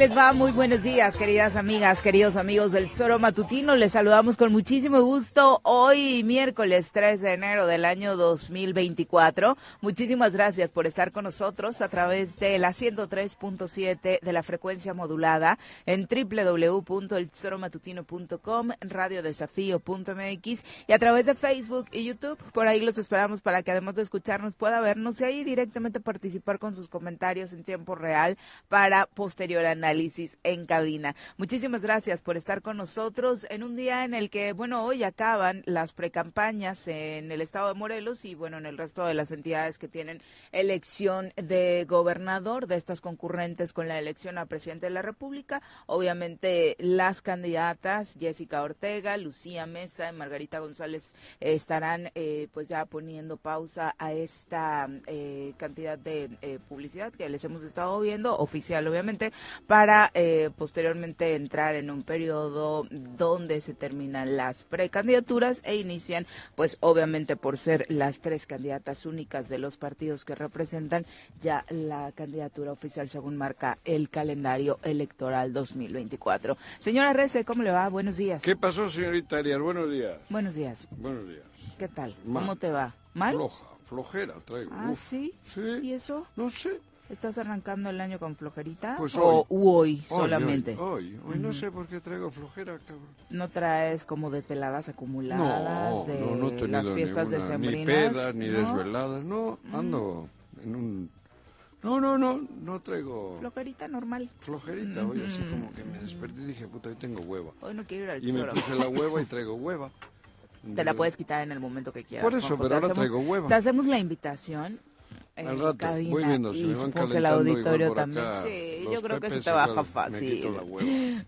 les va? Muy buenos días, queridas amigas, queridos amigos del Zoro Matutino. Les saludamos con muchísimo gusto hoy, miércoles 3 de enero del año 2024. Muchísimas gracias por estar con nosotros a través de la 103.7 de la frecuencia modulada en www.elzoromatutino.com, radiodesafío.mx y a través de Facebook y YouTube. Por ahí los esperamos para que además de escucharnos pueda vernos y ahí directamente participar con sus comentarios en tiempo real para posterior análisis análisis en cabina. Muchísimas gracias por estar con nosotros en un día en el que, bueno, hoy acaban las precampañas en el estado de Morelos y, bueno, en el resto de las entidades que tienen elección de gobernador, de estas concurrentes con la elección a presidente de la República. Obviamente, las candidatas Jessica Ortega, Lucía Mesa y Margarita González estarán, eh, pues, ya poniendo pausa a esta eh, cantidad de eh, publicidad que les hemos estado viendo, oficial, obviamente, para eh, posteriormente entrar en un periodo donde se terminan las precandidaturas e inician, pues obviamente por ser las tres candidatas únicas de los partidos que representan ya la candidatura oficial según marca el calendario electoral 2024. Señora Rece, ¿cómo le va? Buenos días. ¿Qué pasó, señorita Arias? Buenos días. Buenos días. Buenos días. ¿Qué tal? ¿Cómo te va? ¿Mal? Floja, flojera traigo. Ah, ¿sí? Sí. ¿Y eso? No sé. ¿Estás arrancando el año con flojerita? Pues ¿O hoy. hoy, solamente? Hoy, hoy, no sé por qué traigo flojera, cabrón. ¿No traes como desveladas acumuladas? No, de no, no he tenido las fiestas ninguna? Ni pedas, ni ¿no? desveladas, no, ando en un... No, no, no, no traigo Flojerita normal. flojerita, hoy así como que me desperté y dije, puta, hoy tengo hueva. Hoy no quiero ir al Y me puse la hueva y traigo hueva. Te la puedes quitar en el momento que quieras. Por eso, Juanjo. pero ahora hacemos- traigo hueva. Te hacemos la invitación. En Al rato, cabina voy viendo, y me van supongo que el calentando, igual auditorio por también. acá Sí, los yo creo que se te baja fácil.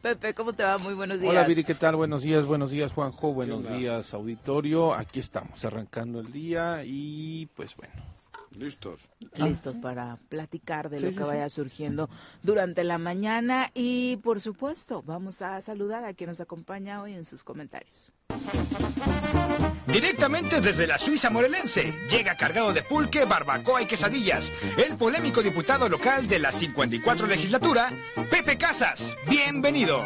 Pepe, ¿cómo te va? Muy buenos días. Hola Viri, ¿qué tal? Buenos días, buenos días Juanjo, buenos días auditorio. Aquí estamos, arrancando el día y pues bueno. Listos. listos para platicar de Sí, lo que sí. vaya surgiendo durante la mañana y por supuesto vamos a saludar a quien nos acompaña hoy en sus comentarios. Directamente desde la Suiza morelense, llega cargado de pulque, barbacoa y quesadillas, el polémico diputado local de la 54 legislatura, Pepe Casas. Bienvenido.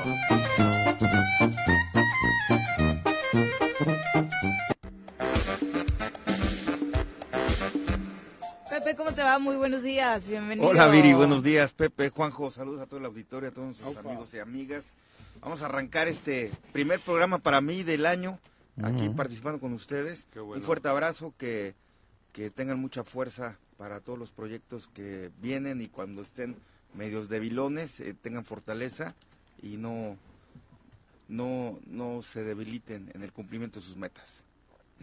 ¿Cómo te va? Muy buenos días, bienvenido. Hola Viri, buenos días. Pepe, Juanjo, saludos a todo el auditorio, a todos nuestros amigos y amigas. Vamos a arrancar este primer programa para mí del año, aquí participando con ustedes. Qué bueno. Un fuerte abrazo, que, que tengan mucha fuerza para todos los proyectos que vienen y cuando estén medios debilones, eh, tengan fortaleza y no, no, no se debiliten en el cumplimiento de sus metas.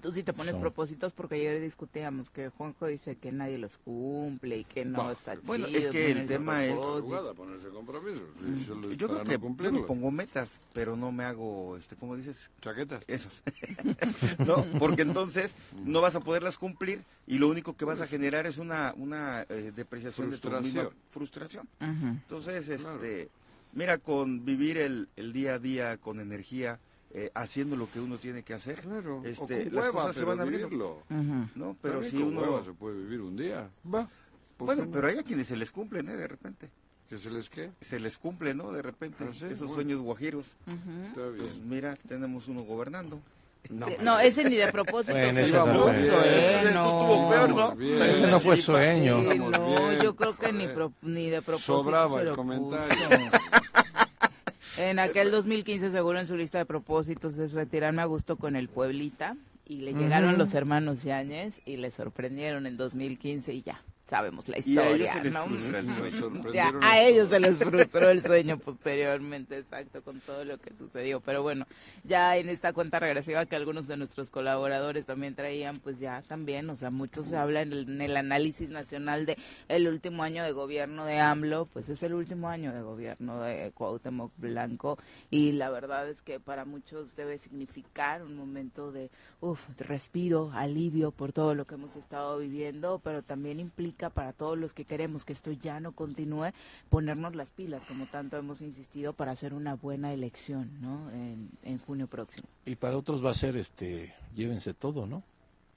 Tú sí te pones propósitos porque ayer discutíamos que Juanjo dice que nadie los cumple y que no está Bueno, chido es que el tema es- propósitos. Jugada, ponerse compromisos. es Yo creo no que yo me pongo metas, pero no me hago, este, ¿cómo dices? Chaquetas. Esas. no, porque entonces no vas a poderlas cumplir y lo único que vas a generar es una, una eh, depreciación de tu Frustración. misma frustración. Entonces, Claro. este, mira, con vivir el, el día a día con energía, eh, haciendo lo que uno tiene que hacer, Claro. o este, con las hueva, cosas se van vivirlo. Ujú. ¿no? Pero También si con uno... hueva se puede vivir un día. Va. ¿por Bueno, no? pero hay a quienes se les cumplen, ¿eh? De repente. ¿Que se les qué? Se les cumple, ¿no? De repente, Ah, sí, esos bueno. sueños guajiros. Está Pues bien. mira, tenemos uno gobernando. No, No, ese ni de propósito. Bueno, se ese no fue. ¿eh? No. estuvo peor, ¿no? Bien. Ese no fue sueño. Sí, no, yo creo que ni, pro- ni de propósito Sobraba el comentario. En aquel 2015 seguro en su lista de propósitos es retirarme a gusto con el Pueblita y le llegaron los hermanos Yáñez y le sorprendieron en 2015 y ya sabemos la Y a ellos historia, se les ¿no? frustra el Me sueño. sorprendieron Ya, a los ellos se les frustró el sueño posteriormente, exacto, con todo lo que sucedió. Pero bueno, ya en esta cuenta regresiva que algunos de nuestros colaboradores también traían, pues ya también, o sea, mucho se habla en el, en el análisis nacional de el último año de gobierno de AMLO, pues es el último año de gobierno de Cuauhtémoc Blanco y la verdad es que para muchos debe significar un momento de, uff, respiro, alivio por todo lo que hemos estado viviendo, pero también implica para todos los que queremos que esto ya no continúe, ponernos las pilas, como tanto hemos insistido, para hacer una buena elección, ¿no? En, en junio próximo. Y para otros va a ser, este, llévense todo, ¿no?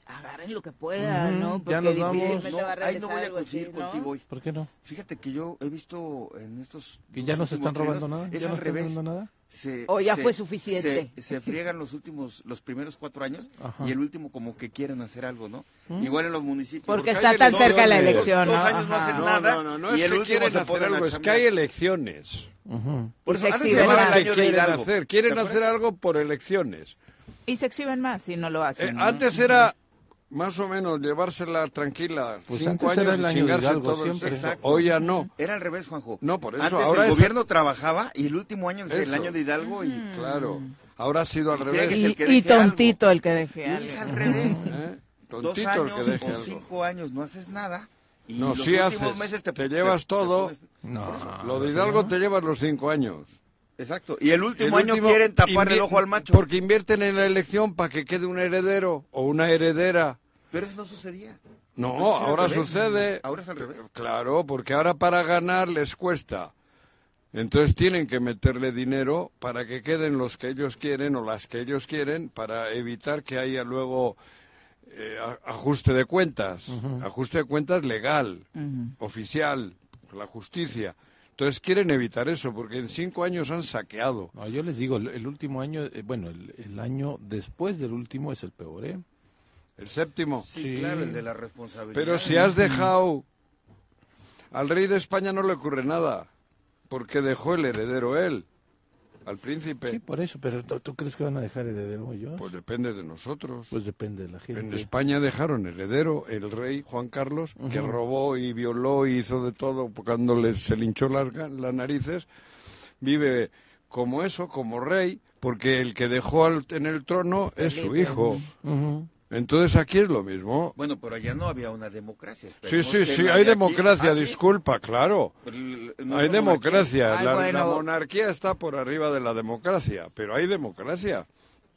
Agarren lo que puedan, ¿no? ya Porque nos vamos. difícilmente No, va a ahí no voy a así, coincidir ¿no? contigo hoy. ¿Por qué no? Fíjate que yo he visto en estos. ¿Que dos ya no se últimos están robando nada? Es ¿Ya no al están revés. robando nada? Se- O ya se- fue suficiente. Se, se friegan los últimos, los primeros cuatro años Ajá. y el último como que quieren hacer algo, ¿no? Igual en los municipios. Porque Porque está tan cerca la elecciones. elección, Dos ¿no? años no hacen No, nada. no, no, no y es el que quieren se hacer algo, es que hay elecciones. Por Y eso se antes se exhiben llamaba más. el ¿Qué año de quieren hacer? Quieren ¿Te hacer algo por elecciones. Y se exhiben más si no lo Eh, hacen. ¿no? antes era más o menos llevársela tranquila, Pues cinco era años el y chingarse Hidalgo todo el siempre. Exacto. Hoy ya no. Era al revés, Juanjo. No, por eso, Antes ahora el es- gobierno trabajaba y el último año es el año de Hidalgo y, Claro. Ahora ha sido al revés. Y, el que y deje algo. tontito el que deje y es al revés. ¿Eh? Dos Tontito años el que o algo. cinco años no haces nada y No, los sí últimos haces. meses te, Te llevas todo. pones- No. Lo de ¿sí, Hidalgo no? te llevas los cinco años. Exacto. Y el último El año último quieren tapar el ojo al macho. Porque invierten en la elección para que quede un heredero o una heredera. Pero eso no sucedía. No, ahora revés. sucede. Ahora es al revés. Claro, porque ahora para ganar les cuesta. Entonces tienen que meterle dinero para que queden los que ellos quieren o las que ellos quieren para evitar que haya luego eh, ajuste de cuentas. Ajuste de cuentas legal, oficial, la justicia. Entonces quieren evitar eso porque en cinco años han saqueado. No, yo les digo, el, el último año, eh, bueno, el, el año después del último es el peor, ¿eh? El séptimo. Sí, Sí. claro, el de la responsabilidad. Pero si has dejado... Al rey de España no le ocurre nada, porque dejó el heredero él, al príncipe. Sí, por eso, pero ¿tú, tú crees que van a dejar heredero yo? Pues depende de nosotros. Pues depende de la gente. en España dejaron heredero el rey Juan Carlos, que robó y violó y hizo de todo cuando le, se le hinchó las las narices. Vive como eso, como rey, porque el que dejó al- en el trono es su hijo. Entonces aquí es lo mismo. Bueno, pero allá no había una democracia. Sí, Esperemos sí, sí, hay de aquí- democracia, Ah, ¿sí? disculpa, claro. Pero el- no Hay democracia, Ay, la, bueno. la monarquía está por arriba de la democracia, pero hay democracia,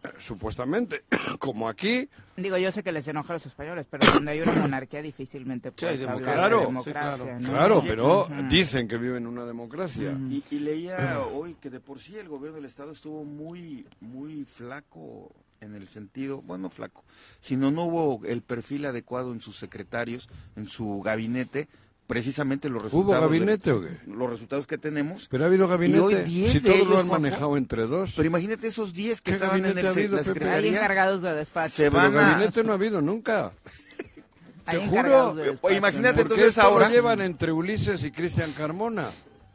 eh, supuestamente, como aquí, Digo, yo sé que les enoja a los españoles, pero donde hay una monarquía difícilmente Sí, hay puedes hablar democracia. de Claro, democracia. sí, claro. ¿no? claro, pero Ujú. dicen que viven en una democracia. Y, y leía hoy que de por sí el gobierno del estado estuvo muy muy flaco en el sentido, bueno, flaco, sino no hubo el perfil adecuado en sus secretarios, en su gabinete, precisamente los ¿Hubo resultados. de- gabinete o qué? los resultados que tenemos. Pero ha habido gabinete, hoy 10 si todos lo han manejado entre dos. Pero imagínate esos 10 que ¿Qué estaban en el, ha habido, la? Hay secretaría. encargados de despacho. Se Pero van a- gabinete no ha habido nunca. Te juro. despacho, imagínate entonces ahora- llevan entre Ulises y Cristian Carmona.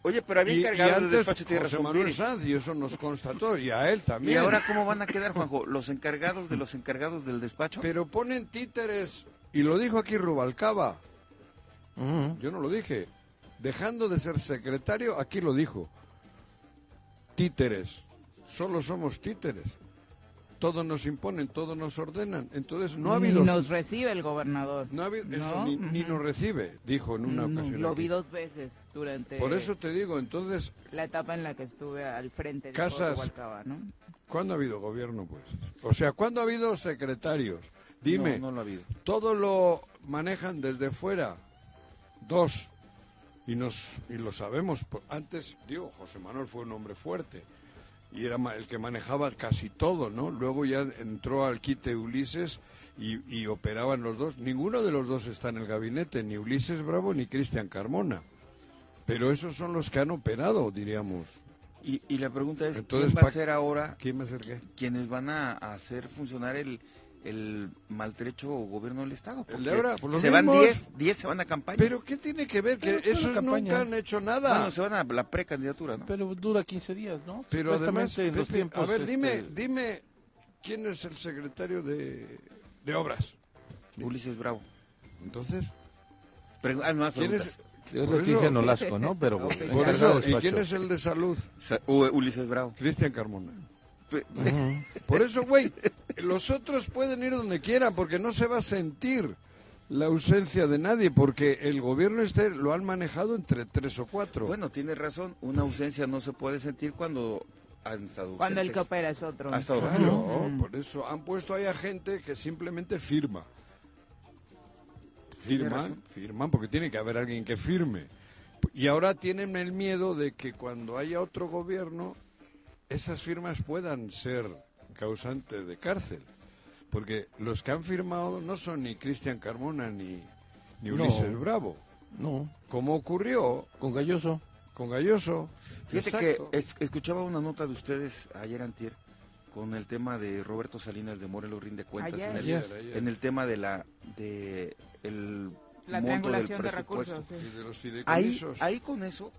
Oye, pero había Y, y encargados de antes despacho, tiene José Manuel. Sanz, y eso nos constató, y a él ¿Y también. ahora cómo van a quedar, Juanjo? ¿Los encargados de los encargados del despacho? Pero ponen títeres, y lo dijo aquí Rubalcaba, yo no lo dije, dejando de ser secretario, aquí lo dijo. Títeres, solo somos títeres. Todos nos imponen, todos nos ordenan. Entonces no ha Ni habido... nos recibe el gobernador. no ha habido- eso ni, ni nos recibe, dijo en una No, ocasión. Lo aquí. vi dos veces durante Por eso te digo, entonces, la etapa en la que estuve al frente de Casas- Hualcaba, ¿no? ¿cuándo ha habido gobierno, pues? O sea, ¿cuándo ha habido secretarios? Dime, No, no lo ha habido. todo lo manejan desde fuera. Dos. Y, nos, y lo sabemos. Por- Antes, digo, José Manuel fue un hombre fuerte. Y era el que manejaba casi todo, ¿no? Luego ya entró al quite Ulises y, y operaban los dos. Ninguno de los dos está en el gabinete, ni Ulises Bravo ni Cristian Carmona. Pero esos son los que han operado, diríamos. Y, y la pregunta es, Entonces, ¿quién va a ser ahora ¿Quién me acerqué? quienes van a, a hacer funcionar el, el maltrecho gobierno del Estado? El de Porque ahora, se van mismos. 10, 10 se van a campaña. ¿Pero qué tiene que ver? Que esos nunca han hecho nada. bueno, se van a la precandidatura, ¿no? Pero dura 15 días, ¿no? Pero además, en los Pepe, tiempos, a ver, dime, este, dime, ¿quién es el secretario de, de obras? Ulises Bravo. Entonces, Pregu- ah, no ¿quién es? Yo dije Nolasco, ¿no? Pero. Por eso, ¿y quién es el de salud? Sa- U- Ulises Bravo. Cristian Carmona. Por eso, güey, los otros pueden ir donde quieran porque no se va a sentir la ausencia de nadie porque el gobierno este lo han manejado entre tres o cuatro. Bueno, tiene razón. Una ausencia no se puede sentir cuando han estado Cuando el que opera es otro. Ha estado Claro, vacío. por eso han puesto ahí a gente que simplemente firma. Firman, firman porque tiene que haber alguien que firme. Y ahora tienen el miedo de que cuando haya otro gobierno, esas firmas puedan ser causantes de cárcel. Porque los que han firmado no son ni Cristian Carmona ni, ni No. Ulises Bravo. No, Como ocurrió con Galloso. con Galloso. Fíjate Exacto. que es- escuchaba una nota de ustedes ayer antier con el tema de Roberto Salinas de Morelos rinde cuentas Ayer. en, el, Ayer, ayer. en el tema de la de el La monto del de presupuesto. recursos. sí. Y de los Ahí, fideicomisos. ahí con eso,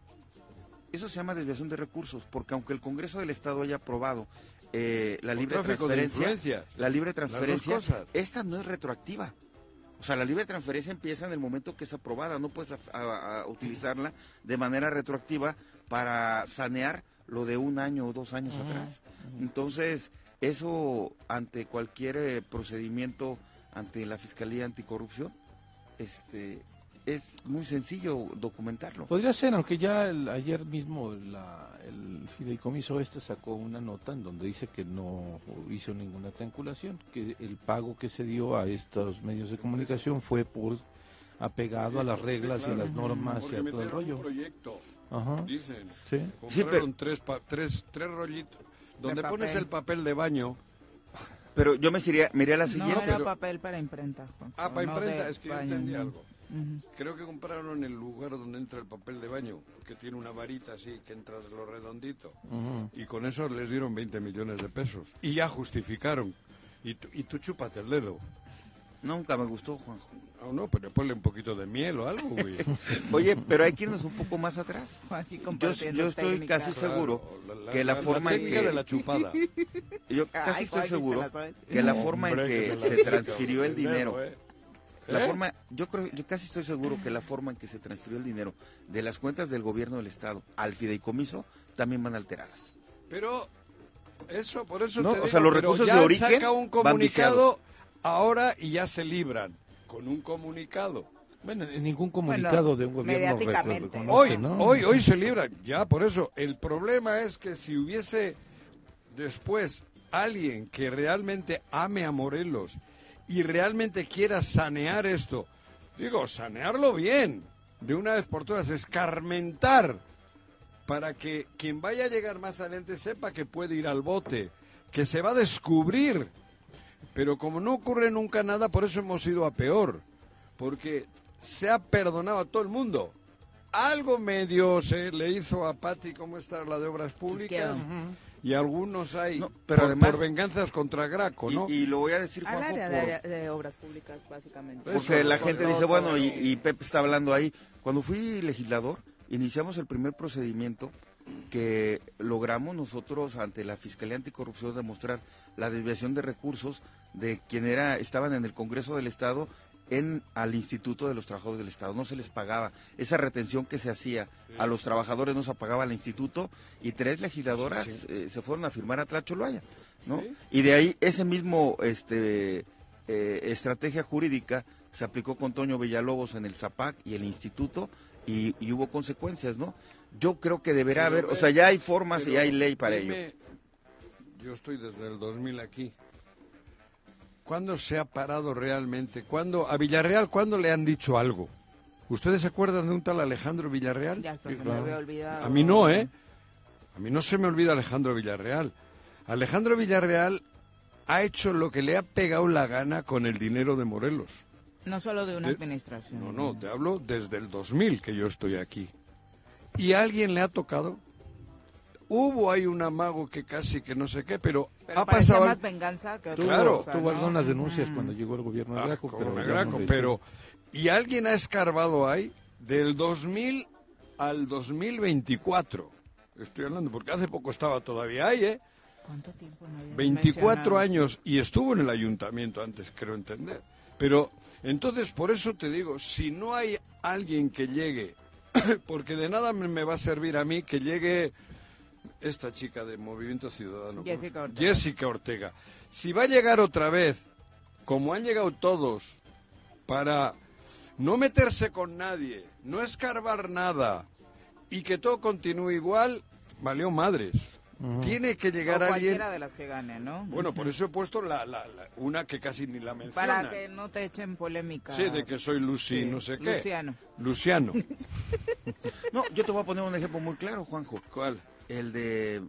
eso se llama desviación de recursos, porque aunque el Congreso del Estado haya aprobado eh, la libre transferencia, la libre transferencia, esta no es retroactiva. O sea, la libre transferencia empieza en el momento que es aprobada, no puedes a- a- a utilizarla de manera retroactiva para sanear lo de un año o dos años atrás. Entonces, eso ante cualquier eh, procedimiento ante la Fiscalía Anticorrupción, este es muy sencillo documentarlo. Podría ser, aunque ya el- ayer mismo la- el fideicomiso este sacó una nota en donde dice que no hizo ninguna triangulación, que el pago que se dio a estos medios de comunicación fue por apegado a las reglas y a las normas y a todo el metieron un rollo. proyecto, Ajá. dicen. Sí. Compraron tres, pa- tres, tres rollitos. Donde De pones el papel de baño. Pero yo me iría, me iría a la No siguiente. era pero- papel para imprenta. Juan, Ah, para no imprenta. Es que yo entendí no. Creo que compraron el lugar donde entra el papel de baño, que tiene una varita así, que entra de lo redondito. Y con eso les dieron 20 millones de pesos. Y ya justificaron. Y tú, y tú chúpate el dedo. Nunca me gustó, Juanjo. Ah, no, pero ponle un poquito de miel o algo, güey. Oye, pero hay que irnos un poco más atrás. Aquí Yo, estoy casi seguro Claro, que la forma en técnica que de la chupada. yo casi Ay, estoy Juan, ¿te seguro que la forma en que se transfirió el dinero, ¿eh? La ¿Eh? forma, yo creo, yo casi estoy seguro que la forma en que se transfirió el dinero de las cuentas del gobierno del estado al fideicomiso también van alteradas. Pero eso, por eso No, te o digo, sea, los recursos ya de origen saca un comunicado ahora y ya se libran con un comunicado. Bueno, en ningún comunicado de un gobierno mediáticamente. reconoce, Hoy, ¿no? hoy, hoy se libran. Ya, por eso. El problema es que si hubiese después alguien que realmente ame a Morelos y realmente quiera sanear esto, digo, sanearlo bien, de una vez por todas, escarmentar para que quien vaya a llegar más adelante sepa que puede ir al bote, que se va a descubrir. Pero como no ocurre nunca nada, por eso hemos ido a peor, porque se ha perdonado a todo el mundo. Algo medio se le hizo a Patti, ¿cómo está la de obras públicas? Y algunos hay No, pero por, además- por venganzas contra Graco, Y, ¿no? y lo voy a decir, Juanjo, área por- de, área de obras públicas, básicamente. Eso, porque la gente todo, dice, bueno, y, y Pepe está hablando ahí. Cuando fui legislador, iniciamos el primer procedimiento que logramos nosotros ante la Fiscalía Anticorrupción demostrar la desviación de recursos de quien era estaban en el Congreso del Estado en al Instituto de los Trabajadores del Estado. No se les pagaba. Esa retención que se hacía a los trabajadores no se pagaba al instituto y tres legisladoras eh, se fueron a firmar a Tlacholoaya. ¿no? Y de ahí ese mismo este eh, estrategia jurídica se aplicó con Toño Villalobos en el ZAPAC y el instituto y, y hubo consecuencias, ¿no? Yo creo que deberá Pero haber, o sea, ya hay formas y hay ley para ello. dime, Yo estoy desde el 2000 aquí. ¿Cuándo se ha parado realmente? ¿Cuándo, a Villarreal, ¿cuándo le han dicho algo? ¿Ustedes se acuerdan de un tal Alejandro Villarreal? Ya se me había olvidado. A mí no, ¿eh? A mí no se me olvida Alejandro Villarreal. Alejandro Villarreal ha hecho lo que le ha pegado la gana con el dinero de Morelos. No solo de una De- administración. No, no, te hablo desde el 2000 que yo estoy aquí. ¿Y a alguien le ha tocado? Hubo ahí un amago que casi que no sé qué, pero, Pero ha pasado... más venganza que otra Claro. cosa, Tuvo ¿no? algunas denuncias cuando llegó el gobierno de Ah, Graco, pero, no Graco, pero y alguien ha escarbado ahí del 2000 al 2024. Estoy hablando porque hace poco estaba todavía ahí, ¿eh? ¿Cuánto tiempo no habías 24 mencionado? años y estuvo en el ayuntamiento antes, creo entender. Pero entonces por eso te digo, si no hay alguien que llegue, porque de nada me me va a servir a mí que llegue esta chica de Movimiento Ciudadano. ¿cómo Jessica Ortega. Jessica Ortega. Si va a llegar otra vez, como han llegado todos, para no meterse con nadie, no escarbar nada y que todo continúe igual, valió madres. Tiene que O llegar alguien. cualquiera de las que gane, ¿no? Bueno, por eso he puesto la, la- la- una que casi ni la menciona. Para que no te echen polémica. Sí, de que soy Lucy, Sí, no sé qué. Luciano. Luciano. No, yo te voy a poner un ejemplo muy claro, Juanjo. ¿Cuál? El de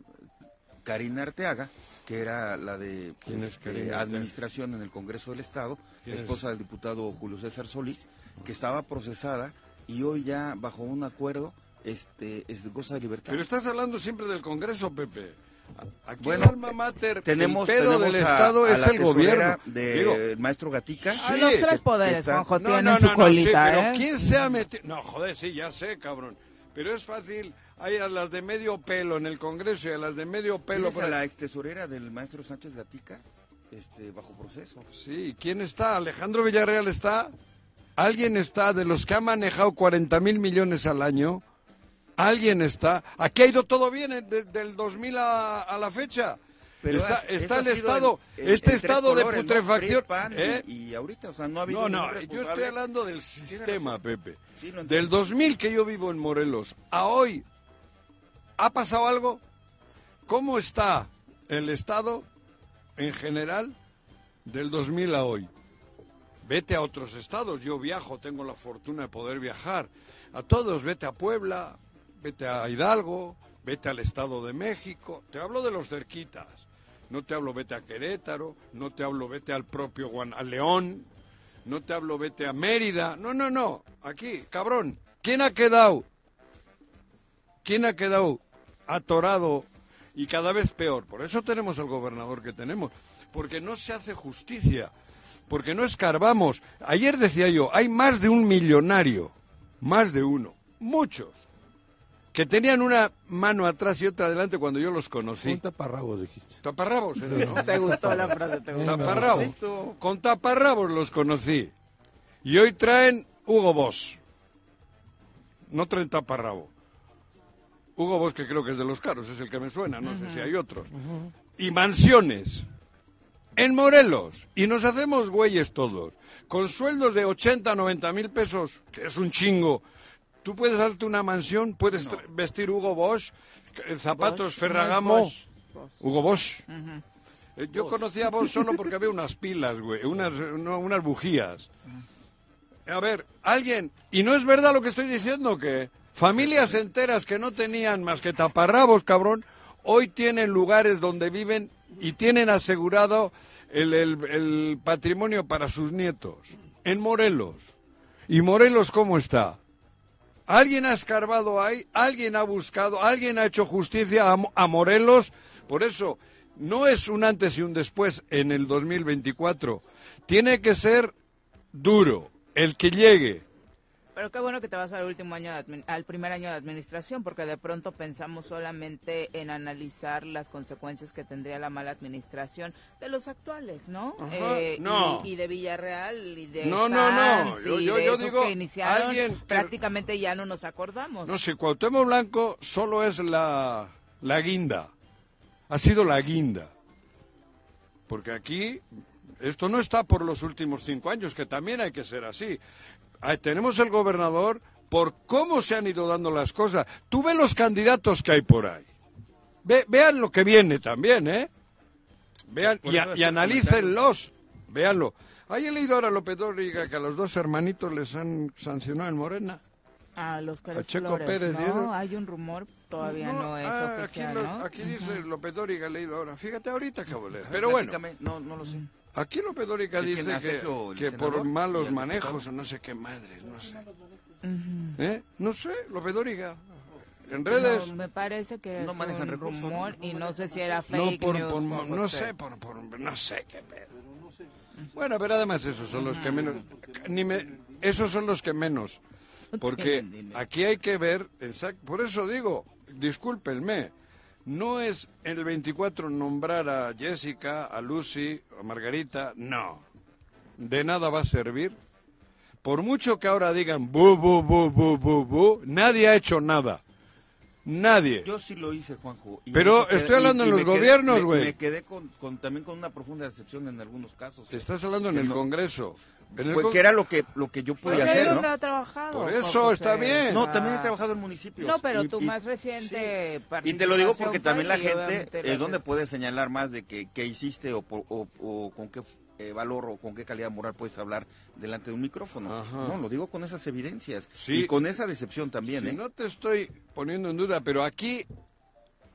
Karina Arteaga, que era la de ¿Quién es este, administración en el Congreso del Estado, esposa del diputado Julio César Solís, que estaba procesada y hoy ya bajo un acuerdo este es goza de libertad. Pero estás hablando siempre del Congreso, Pepe. Aquí Bueno, el alma mater, tenemos, el pedo tenemos del a- Estado a es la el gobierno. Digo, maestro Gatica. Sí, Ah, los tres poderes, Juanjo, no, tienen no, su no, sí, colita, pero ¿eh? ¿quién se ha metido? No, joder, sí, ya sé, cabrón. Pero es fácil, hay a las de medio pelo en el Congreso y a las de medio pelo... ¿Tienes por a la ex tesorera del maestro Sánchez Gatica este, bajo proceso. Sí, ¿quién está? ¿Alejandro Villarreal está? ¿Alguien está de los que ha manejado 40 mil millones al año? ¿Alguien está? Aquí ha ido todo bien eh, de- del 2000 a, a la fecha. Pero está el estado, en- este en estado de colores, ¿no? putrefacción. Y- ¿eh? y, ahorita, o sea, no ha habido No, no, yo estoy hablando del sistema. Pepe. Sí. Del 2000 que yo vivo en Morelos a hoy, ¿ha pasado algo? ¿Cómo está el Estado en general del 2000 a hoy? Vete a otros estados, yo viajo, tengo la fortuna de poder viajar. A todos, vete a Puebla, vete a Hidalgo, vete al Estado de México. Te hablo de los cerquitas. No te hablo vete a Querétaro, no te hablo vete al propio Guan a León, no te hablo vete a Mérida. No, no, no. Aquí, cabrón. ¿Quién ha quedado? ¿Quién ha quedado atorado y cada vez peor? Por eso tenemos al gobernador que tenemos. Porque no se hace justicia. Porque no escarbamos. Ayer decía yo, hay más de un millonario. Más de uno. Muchos. Que tenían una mano atrás y otra adelante cuando yo los conocí. Un taparrabos, dijiste. Taparrabos, era, ¿no? ¿Te gustó la frase? ¿Te gustó? Taparrabos. Con taparrabos los conocí. Y hoy traen Hugo Boss. No traen taparrabo. Hugo Boss, que creo que es de los caros, es el que me suena, no sé si hay otros. Y mansiones. En Morelos. Y nos hacemos güeyes todos. Con sueldos de 80, 90 mil pesos, que es un chingo. Tú puedes darte una mansión, puedes vestir Hugo Bosch, eh, zapatos Bosch, Ferragamo. Bosch. Hugo Bosch. Eh, Yo conocía a Bosch solo porque había unas pilas, güey, unas, no, unas bujías. A ver, alguien, y no es verdad lo que estoy diciendo, que familias enteras que no tenían más que taparrabos, cabrón, hoy tienen lugares donde viven y tienen asegurado el, el- el patrimonio para sus nietos. En Morelos. ¿Y Morelos cómo está? ¿Alguien ha escarbado ahí? ¿Alguien ha buscado? ¿Alguien ha hecho justicia a, a Morelos? Por eso, no es un antes y un después en el 2024. Tiene que ser duro. El que llegue. Pero qué bueno que te vas al último año, de al primer año de administración, porque de pronto pensamos solamente en analizar las consecuencias que tendría la mala administración de los actuales, ¿no? Eh, Ajá, no. Y, y de Villarreal y de No, no, no. Sanz Yo- y yo- de yo esos digo, que iniciaron, alguien prácticamente ya no nos acordamos. No sé, Cuauhtémoc Blanco solo es la, la guinda. Ha sido la guinda. Porque aquí esto no está por los últimos cinco años, que también hay que ser así. Tenemos el gobernador por cómo se han ido dando las cosas. Tú ves los candidatos que hay por ahí. Ve- vean lo que viene también, ¿eh? Vean y, a- y analícenlos. Véanlo. Ahí he leído ahora a López Dóriga que a los dos hermanitos les han sancionado en Morena. A los Pérez A Checo Flores, Pérez, ¿no? Hay un rumor, todavía no, es ah, oficial, aquí, lo- ¿no? aquí dice López Dóriga, he leído ahora. Fíjate ahorita leer. Pero bueno, No, no lo sé. Aquí López Dóriga ¿De quién? dice ¿A que, Sergio, que por malos ¿Y al manejos o no sé qué madres, no sé. ¿Eh? No sé, López Dóriga. En redes. No, me parece que No es manejan un recursos, ¿no? rumor y no sé si era No, fake por, news. por- no por sé, qué. por, por- no sé qué pedo. Bueno, pero además esos son los que menos, ni me, esos son los que menos, porque aquí hay que ver, exact- por eso digo, discúlpenme, no es el 24 nombrar a Jessica, a Lucy, a Margarita, no, de nada va a servir. Por mucho que ahora digan bu, bu, bu, bu, bu, bu, nadie ha hecho nada. Nadie. Yo sí lo hice, Juanjo. y Pero estoy hablando en me los quedé- gobiernos, güey. Me quedé con, con- también con una profunda decepción en algunos casos. Te estás hablando en el no- Congreso. Pues que era lo que, lo que yo Porque podía hacer, donde ¿no? ha trabajado. Por eso, José. está bien. No, también he trabajado en municipios. No, pero Y- tu y- más reciente Y te lo digo porque también la gente es donde puede señalar más de que, qué hiciste o, por- o- o con qué eh, valor o con qué calidad moral puedes hablar delante de un micrófono. Ajá. No, lo digo con esas evidencias Sí. y con esa decepción también. ¿eh? no te estoy poniendo en duda, pero aquí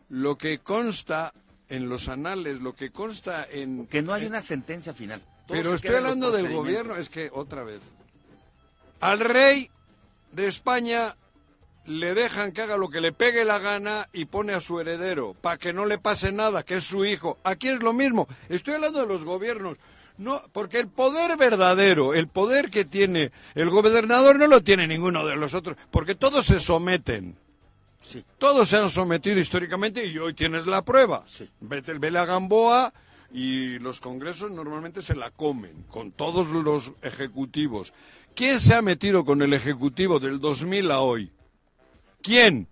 lo que consta en los anales, lo que consta en... Que no hay una sentencia final. Pero estoy hablando del gobierno, es que otra vez. Al rey de España le dejan que haga lo que le pegue la gana y pone a su heredero para que no le pase nada, que es su hijo. Aquí es lo mismo. Estoy hablando de los gobiernos. No, porque el poder verdadero, el poder que tiene el gobernador no lo tiene ninguno de los otros, porque todos se someten. Sí. Todos se han sometido históricamente y hoy tienes la prueba. Sí. Vete, Gamboa y los congresos normalmente se la comen con todos los ejecutivos. ¿Quién se ha metido con el ejecutivo del 2000 a hoy? ¿Quién?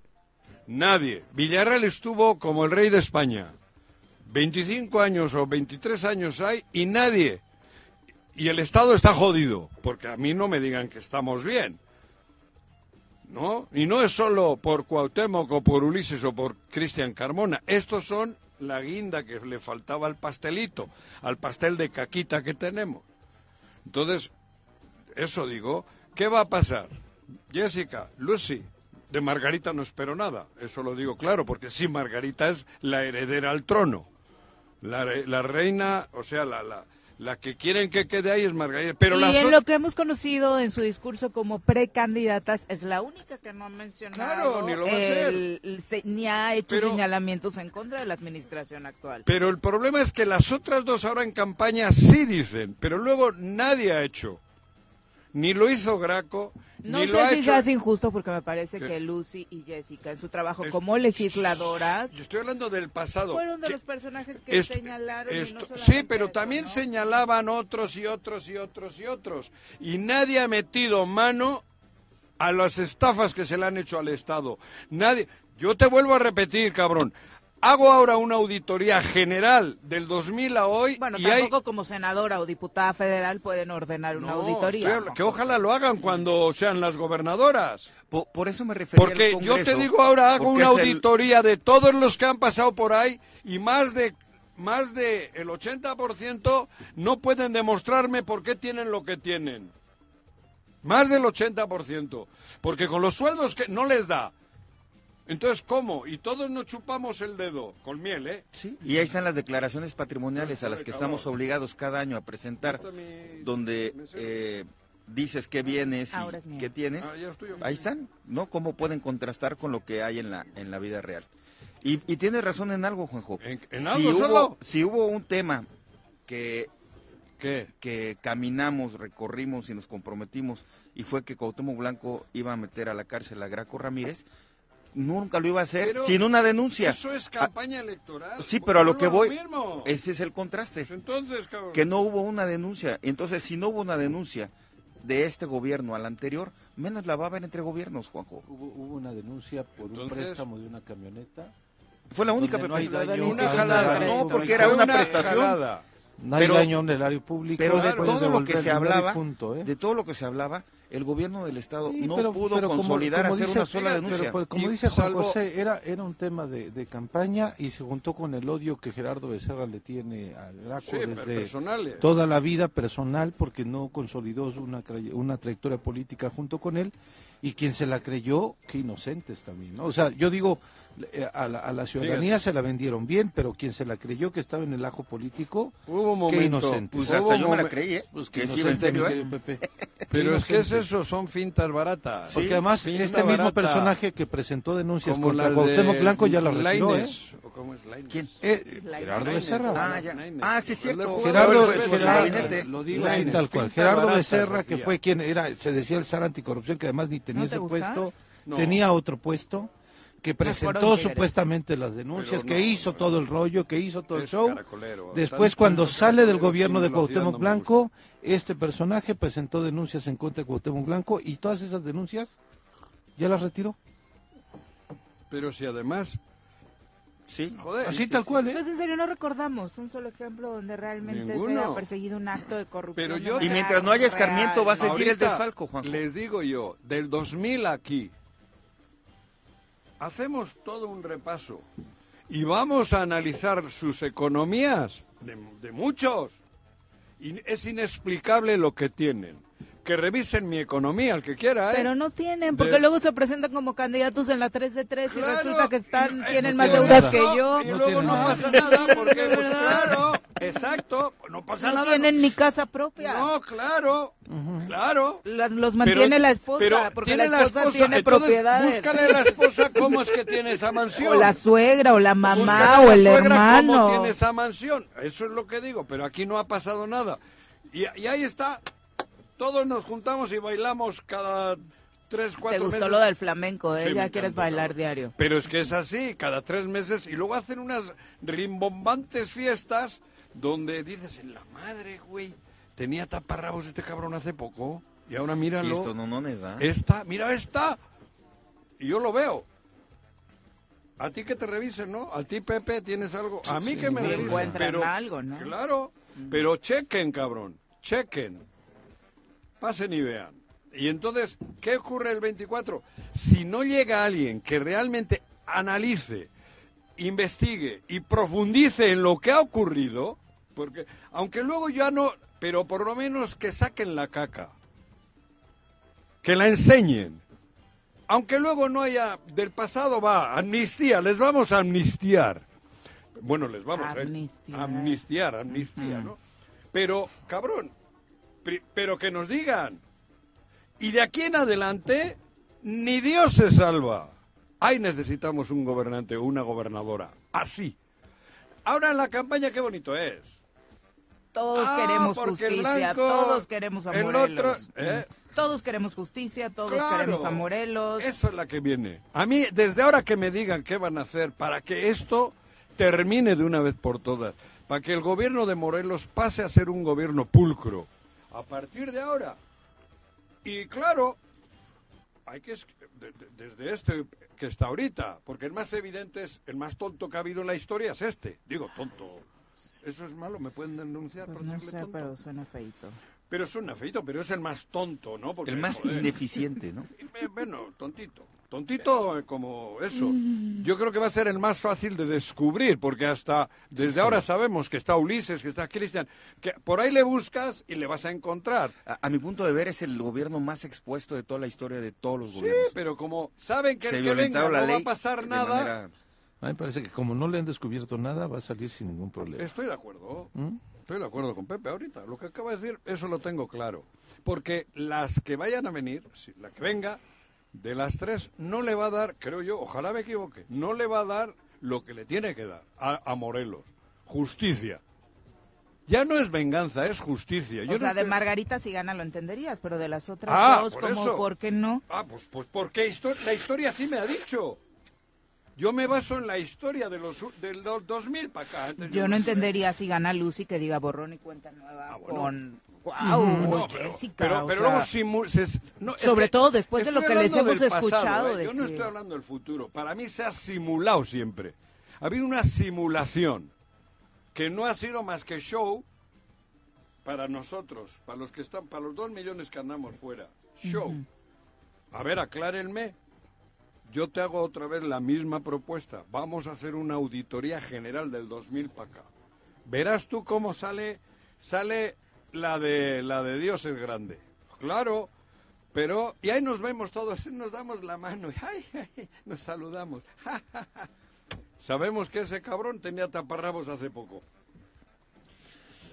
Nadie. Villarreal estuvo como el rey de España. 25 años o 23 años hay y nadie. Y el Estado está jodido, porque a mí no me digan que estamos bien. ¿no? Y no es solo por Cuauhtémoc o por Ulises o por Cristian Carmona. Estos son la guinda que le faltaba al pastelito, al pastel de caquita que tenemos. Entonces, eso digo, ¿qué va a pasar? Jessica, Lucy, de Margarita no espero nada, eso lo digo claro, porque sí, Margarita es la heredera al trono. La, la reina, o sea, la, la, la que quieren que quede ahí es Margarita. Pero y las en lo que hemos conocido en su discurso como precandidatas, es la única que no ha mencionado Claro, ni lo va a hacer. el- el se- ni ha hecho Pero- señalamientos en contra de la administración actual. Pero el problema es que las otras dos ahora en campaña sí dicen, pero luego nadie ha hecho. Ni lo hizo Graco, No ni sé lo ha si hecho. seas injusto porque me parece ¿Qué? que Lucy y Jessica en su trabajo Es- como legisladoras Yo estoy hablando del pasado. fueron de que los personajes que esto- señalaron. y no sí, pero eso, también ¿no? señalaban otros y otros y otros y otros. Y nadie ha metido mano a las estafas que se le han hecho al Estado. Nadie. Yo te vuelvo a repetir, cabrón. Hago ahora una auditoría general del 2000 a hoy Bueno, y hay tampoco como senadora o diputada federal pueden ordenar una No, auditoría. estoy que ojalá lo hagan cuando sean las gobernadoras. Por, por eso me refería Porque al yo te Congreso, digo ahora, hago una el- auditoría de todos los que han pasado por ahí y más de más de el 80% no pueden demostrarme por qué tienen lo que tienen. Más del 80%. Porque con los sueldos que no les da. Entonces, ¿cómo? Y todos nos chupamos el dedo, con miel, ¿eh? Sí, y ahí están las declaraciones patrimoniales a las que estamos obligados cada año a presentar, donde eh, dices qué bienes Ahora es y qué tienes. Ah. Ahí están, ¿no? Cómo pueden contrastar con lo que hay en la en la vida real. Y, y tienes razón en algo, Juanjo. ¿En- en si algo hubo, solo? Si hubo un tema que ¿Qué? que caminamos, recorrimos y nos comprometimos y fue que Cuauhtémoc Blanco iba a meter a la cárcel a Graco Ramírez, nunca lo iba a hacer Pero sin una denuncia. Eso es campaña electoral. Sí, pero a lo que voy, ese es el contraste. Pues entonces, cabrón. que no hubo una denuncia. Entonces, si no hubo una denuncia de este gobierno al anterior, menos la va a haber entre gobiernos, Juanjo. Hubo, hubo una denuncia por un préstamo de una camioneta. Fue la única donde no hay Pepe. daño Una jalada. No, porque era una prestación. jalada. No hay Pero- daño en el área pública. Pero de puedes todo lo que se hablaba, punto, ¿eh? de todo lo que se hablaba, el gobierno del estado Sí, no pero- pudo pero como- consolidar como hacer dice- una sola pero, denuncia. pues, como Y dice Juan salvo- José, era, era un tema de, de campaña y se juntó con el odio que Gerardo Becerra le tiene al Graco Sí, desde personales. toda la vida personal porque no consolidó una, una trayectoria política junto con él y quien se la creyó, qué inocentes también, ¿no? O sea, yo digo, eh, a la, a la ciudadanía se la vendieron bien, pero quien se la creyó que estaba en el ajo político, Hubo un qué inocente. Pues hubo hasta yo me la creí, ¿eh? Pues que sí en serio, ¿eh? Pepe. Pero es que es eso, son fintas baratas. Porque además Finta este mismo barata. personaje que presentó denuncias Como contra la Cuauhtémoc de Blanco ya la retiró, ¿eh? Lainez, ¿o cómo es Lainez? ¿Quién? Eh, Gerardo. Becerra. Ah, ya. Ah, sí, es El de cierto. Gerardo, Gerardo- gabinete. lo digo así Lainez, tal cual. finta Gerardo barata, Becerra, que fue quien era, se decía el zar anticorrupción, que además ni tenía ¿No te ese puesto, tenía otro puesto, que presentó supuestamente las denuncias, que hizo todo el rollo, que hizo todo el show. Después, cuando sale del gobierno de Cuauhtémoc no Blanco, este personaje presentó denuncias en contra de Cuauhtémoc Blanco y todas esas denuncias ya las retiró. Pero si además, Sí. joder, Así tal cual, ¿eh? Pues en serio no recordamos un solo ejemplo donde realmente se Ninguno. haya perseguido un acto de corrupción. Pero yo- Y mientras no haya escarmiento, va a seguir el desfalco, Juan. Les digo yo, del 2000 aquí, hacemos todo un repaso y vamos a analizar sus economías, de, de muchos. Y es inexplicable lo que tienen. Que revisen mi economía, el que quiera, ¿eh? Pero no tienen, porque De- luego se presentan como candidatos en la 3 de 3 y resulta que están y- tienen no más deudas que yo. Y No luego no nada. pasa nada, porque, pues, claro, exacto, no pasa No nada. tienen ni casa propia. No, claro, claro. Las- los mantiene Pero- la esposa, pero porque tiene la esposa, tiene entonces, propiedades. Búscale a la esposa cómo es que tiene esa mansión. O la suegra, o la mamá, Búscale o la el suegra hermano. cómo tiene esa mansión. Eso es lo que digo, pero aquí no ha pasado nada. Y, y ahí está. Todos nos juntamos y bailamos cada tres, Te cuatro gustó meses. lo del flamenco, ¿eh? Sí, ya quieres encantó, bailar cabrón. diario. Pero es que es así, cada tres meses, y luego hacen unas rimbombantes fiestas donde dices, en la madre, güey, tenía taparrabos este cabrón hace poco, y ahora Y míralo. esto no, no da. Esta, mira esta. Y yo lo veo. A ti que te revisen, ¿no? A ti, Pepe, tienes algo. A mí que me revisen. encuentran pero, algo, ¿no? Claro, pero chequen, cabrón. Chequen. Pasen y vean. Y entonces, ¿qué ocurre el 24? Si no llega alguien que realmente analice, investigue y profundice en lo que ha ocurrido, porque aunque luego ya no, pero por lo menos que saquen la caca, que la enseñen. Aunque luego no haya, del pasado va, amnistía, les vamos a amnistiar. Bueno, les vamos Amnistiar. a amnistiar, amnistía, ¿no? Pero, cabrón, pero que nos digan. Y de aquí en adelante, ni Dios se salva. Ahí necesitamos un gobernante o una gobernadora. Así. Ahora en la campaña, qué bonito es. Todos Ah, queremos justicia, blanco, todos queremos a el Morelos. otro, ¿eh? Todos queremos justicia, todos Claro. queremos a Morelos. Eso es la que viene. A mí, desde ahora que me digan qué van a hacer para que esto termine de una vez por todas, para que el gobierno de Morelos pase a ser un gobierno pulcro. A partir de ahora. Y claro, hay que es- de- de- desde este que está ahorita, porque el más evidente es el más tonto que ha habido en la historia es este. Digo, tonto. Eso es malo, me pueden denunciar Pues por no sé, tonto. pero suena feito. Pero es un afeito, pero es el más tonto, ¿no? Porque, El más joder, ineficiente, ¿no? Bueno, tontito. Tontito como eso. Yo creo que va a ser el más fácil de descubrir, porque hasta desde ahora sabemos que está Ulises, que está Cristian, que por ahí le buscas y le vas a encontrar. A, a mi punto de ver es el gobierno más expuesto de toda la historia de todos los Sí, gobiernos. pero como saben que Se el que venga violentaron la no va ley a pasar nada, manera- A mí me parece que como no le han descubierto nada, va a salir sin ningún problema. estoy de acuerdo. ¿Mm? Estoy de acuerdo con Pepe ahorita. Lo que acaba de decir, eso lo tengo claro. Porque las que vayan a venir, si la que venga, de las tres, no le va a dar, creo yo, ojalá me equivoque, no le va a dar lo que le tiene que dar a, a Morelos. Justicia. Ya no es venganza, es justicia. Yo o no sea, de Margarita si gana lo entenderías, pero de las otras Ah, dos, por como, eso. ¿por qué no? Ah, pues, pues porque histo- la historia sí me ha dicho. Yo me baso en la historia de los del do- 2000 para acá. Antes Yo no sé. entendería si gana Lucy que diga borrón y cuenta nueva Ah, bueno. con... ¡Wow! No, pero, Jessica, pero, pero luego se- no, sobre que todo después de lo que les hemos pasado, escuchado ¿eh? Yo no estoy hablando del futuro. Para mí se ha simulado siempre. Ha habido una simulación que no ha sido más que show para nosotros, para los que están, para los dos millones que andamos fuera, show. A ver, aclárenme. Yo te hago otra vez la misma propuesta. Vamos a hacer una auditoría general del 2000 para acá. Verás tú cómo sale sale la de la de Dios es grande. Claro, pero y ahí nos vemos todos, nos damos la mano y ay, ay, nos saludamos. Sabemos que ese cabrón tenía taparrabos hace poco.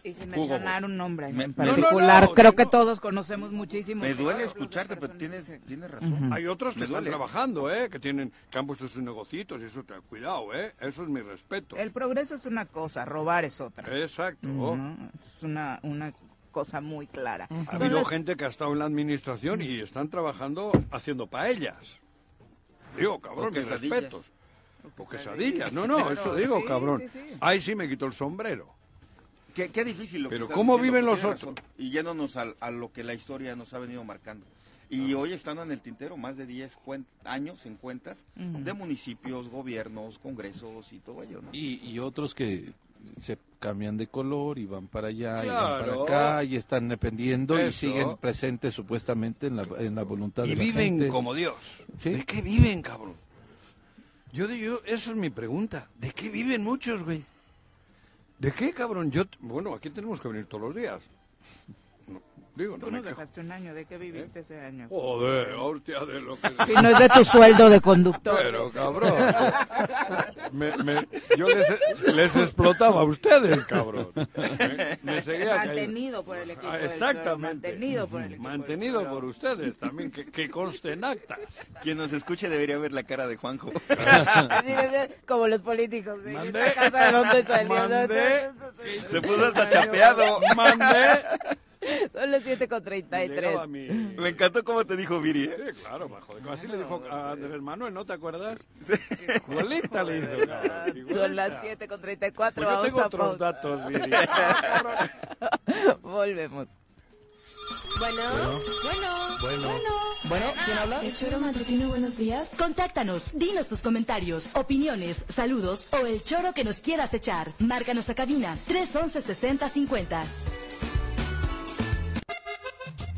Y sin Hugo mencionar un nombre Me- en No, no, particular, no, creo que no- todos conocemos muchísimo. Me duele escucharte, pero tienes, tienes razón. Hay otros que Me están duele. trabajando, ¿eh? Que tienen, que han puesto sus negocios y eso, te- cuidado, ¿eh? Eso es mi respeto. El progreso es una cosa, robar es otra. Exacto. ¿no? Es una, una cosa muy clara. Ha Son habido las- gente que ha estado en la administración y están trabajando haciendo paellas. Digo, cabrón, O mis quesadillas. respetos. O quesadillas. No, no, eso digo, sí, cabrón. sí, sí. Ahí sí me quito el sombrero. Qué, qué difícil lo que Pero estás ¿cómo diciendo, viven los otros? razón. Y yéndonos al- a, lo que la historia nos ha venido marcando. Y hoy están en el tintero más de 10 cuen- años en cuentas de municipios, gobiernos, congresos y todo ello. ¿no? Y, y otros que se cambian de color y van para allá y van para acá y están dependiendo y Eso. siguen presentes supuestamente en la, en la voluntad Y de la viven gente. como Dios. Sí. ¿De qué viven, cabrón? Yo digo, esa es mi pregunta. ¿De qué viven muchos, güey? ¿De qué, cabrón? Yo, bueno, aquí tenemos que venir todos los días. Digo, Tú no nos dejaste un año, ¿de qué viviste ese año? Joder, hostia, de lo que... Si no es de tu sueldo de conductor. Pero, cabrón. Me- me- yo les, les explotaba a ustedes, cabrón. Me, me seguía cayendo. Mantenido por el equipo Ah, Exactamente. Mantenido por el equipo Mantenido por ustedes también, que, que conste en actas. Quien nos escuche debería ver la cara de Juanjo. Así de- Como los políticos. ¿eh? Mandé. Mandé. Se puso hasta chapeado. Mandé. Son las 7 con Llegaba 33. mi... Me encantó cómo te dijo Viri. ¿eh? Sí, claro, bajo. Así le dijo a Andrés Manuel, ¿no te acuerdas? Igualita le hizo, cabrón. igualita. Son las 7 con 34. Pues yo tengo a otros datos, Viri. Volvemos. Bueno, bueno, bueno, Bueno, ¿quién habla? El choro matutino, buenos días. Contáctanos, dinos tus comentarios, opiniones, saludos o el choro que nos quieras echar. Márcanos a cabina 311 6050.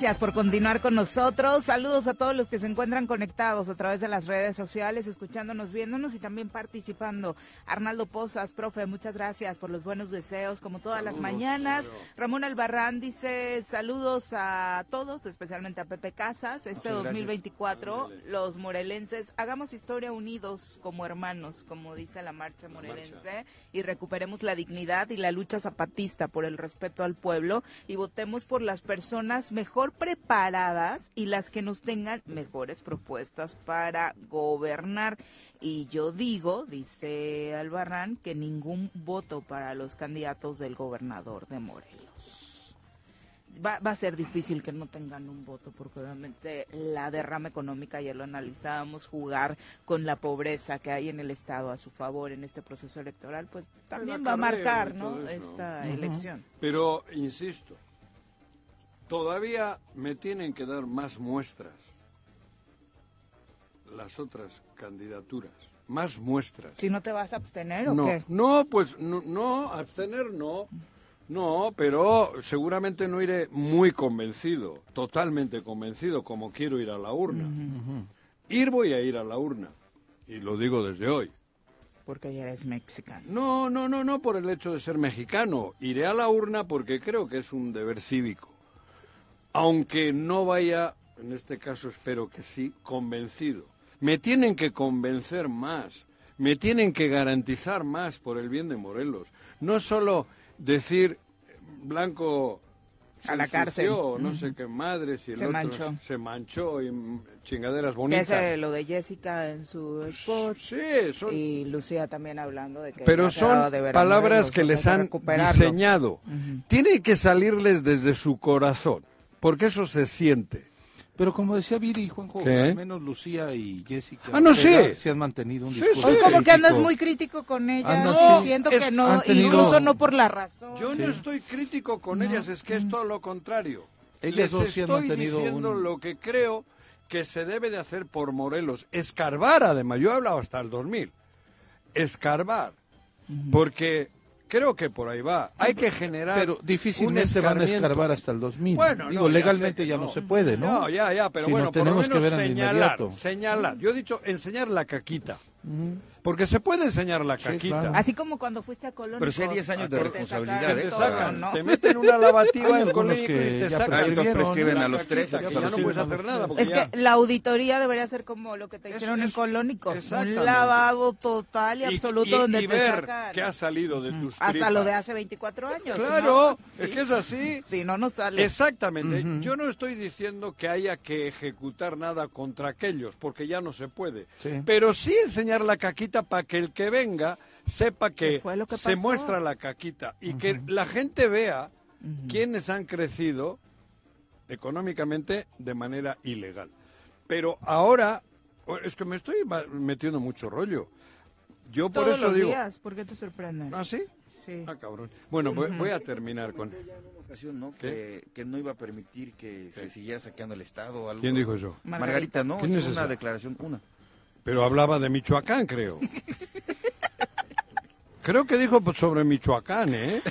Gracias por continuar con nosotros. Saludos a todos los que se encuentran conectados a través de las redes sociales, escuchándonos, viéndonos y también participando. Arnaldo Pozas, profe, muchas gracias por los buenos deseos, como todas las mañanas. Ramón Albarrán dice saludos a todos, especialmente a Pepe Casas. Este Muchas gracias. 2024, los morelenses, hagamos historia unidos como hermanos, como dice la marcha morelense, y recuperemos la dignidad y la lucha zapatista por el respeto al pueblo y votemos por las personas mejor preparadas y las que nos tengan mejores propuestas para gobernar. Y yo digo, dice Albarrán, que ningún voto para los candidatos del gobernador de Morelos. Va, va a ser difícil que no tengan un voto porque obviamente la derrama económica, ayer lo analizábamos, jugar con la pobreza que hay en el Estado a su favor en este proceso electoral, pues también va a marcar ¿no? esta elección. Pero, insisto, todavía me tienen que dar más muestras las otras candidaturas. Más muestras. Si no te vas a abstener o no, qué? no, pues no, no, abstener no. No, pero seguramente no iré muy convencido, totalmente convencido, como quiero ir a la urna. Ir voy a ir a la urna, y lo digo desde hoy. Porque ya eres mexicano. No, no, no, no por el hecho de ser mexicano. Iré a la urna porque creo que es un deber cívico. Aunque no vaya, en este caso espero que sí, convencido. Me tienen que convencer más. Me tienen que garantizar más por el bien de Morelos. No solo decir Blanco se A la cárcel. no sé qué madres y el Se otro manchó. se manchó y chingaderas Que bonitas. es lo de Jessica en su spot. Sí, son Y Lucía también hablando de que. pero son de palabras que les han diseñado. Tiene que salirles desde su corazón, porque eso se siente. Pero como decía Viri y Juanjo, ¿Qué? al menos Lucía y Jessica Ah, no, sí. se han mantenido un Sí, discurso sí. Hoy como que andas muy crítico con ellas, no, sí. siento Es- que no, tenido- incluso no por la razón. Yo no estoy crítico con ellas, es que es todo lo contrario. Ellas Les estoy mantenido diciendo un- lo que creo que se debe de hacer por Morelos. Escarbar, además, yo he hablado hasta el 2000. Escarbar, porque creo que por ahí va. Hay que generar Pero difícilmente van a estar hasta el 2000. Bueno, Digo, no, ya legalmente sé que ya no. no. se puede, ¿no? No, ya, ya, pero Si no, bueno, por lo que menos ver de señalar, señalar. Yo he dicho enseñar la caquita. Porque se puede enseñar la caquita. claro. Así como cuando fuiste a Colón. Pero si hay 10 años de Te responsabilidad, ¿eh? te todo, sacan, ¿no? te meten una lavativa en que y te sacan. Hay prescriben la a los tres, ya no puedes hacer nada. Es ya- que la auditoría debería ser como lo que te Es- hicieron en Colónicos, un lavado total y, absoluto donde y te ver sacan que ha salido de tus hasta tripas. lo de hace 24 años. Claro, ¿no? es Sí. que es así. Si no, no sale. Exactamente. Yo no estoy diciendo que haya que ejecutar nada contra aquellos, porque ya no se puede. Pero sí enseñar la caquita para que el que venga sepa que, ¿Qué fue lo que se muestra la caquita y que la gente vea quiénes han crecido económicamente de manera ilegal. Pero ahora, es que me estoy metiendo mucho rollo. Yo por Todos eso los digo... días, ¿por qué te sorprenden? ¿Ah, sí? Sí. Ah, cabrón. Bueno, voy, voy a terminar con... ¿no? Que, que no iba a permitir que se siguiera saqueando el Estado. Algo. ¿Quién dijo eso? Margarita, ¿no? ¿Quién es es una esa? declaración, una. Pero hablaba de Michoacán, creo. Creo que dijo pues, sobre Michoacán, ¿eh?